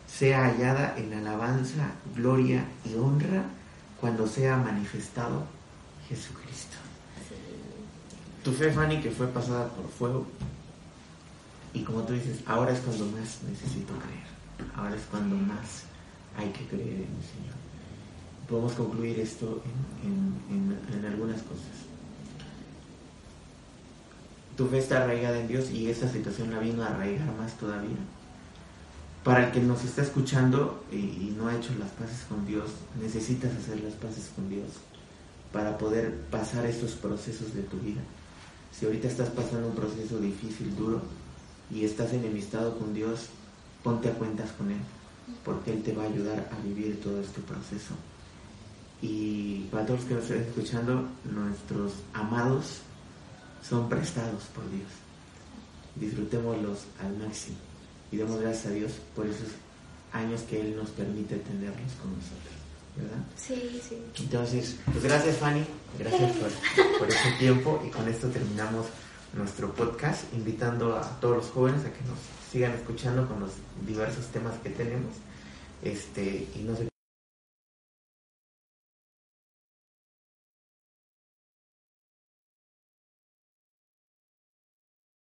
sea hallada en alabanza, gloria y honra cuando sea manifestado Jesucristo. Tu fe, Fanny, que fue pasada por fuego, y como tú dices, ahora es cuando más necesito creer, ahora es cuando más hay que creer en el Señor. Podemos concluir esto en algunas cosas tu fe está arraigada en Dios y esa situación la vino a arraigar más todavía. Para el que nos está escuchando y, no ha hecho las paces con Dios, necesitas hacer las paces con Dios para poder pasar estos procesos de tu vida. Si ahorita estás pasando un proceso difícil, duro, y estás enemistado con Dios, ponte a cuentas con Él, porque Él te va a ayudar a vivir todo este proceso. Y para todos los que nos estén escuchando, nuestros amados son prestados por Dios. Disfrutémoslos al máximo y demos gracias a Dios por esos años que Él nos permite tenerlos con nosotros. ¿Verdad? Sí, sí. Entonces, pues gracias Fanny, gracias por, por este tiempo y con esto terminamos nuestro podcast, invitando a todos los jóvenes a que nos sigan escuchando con los diversos temas que tenemos. Este, y no se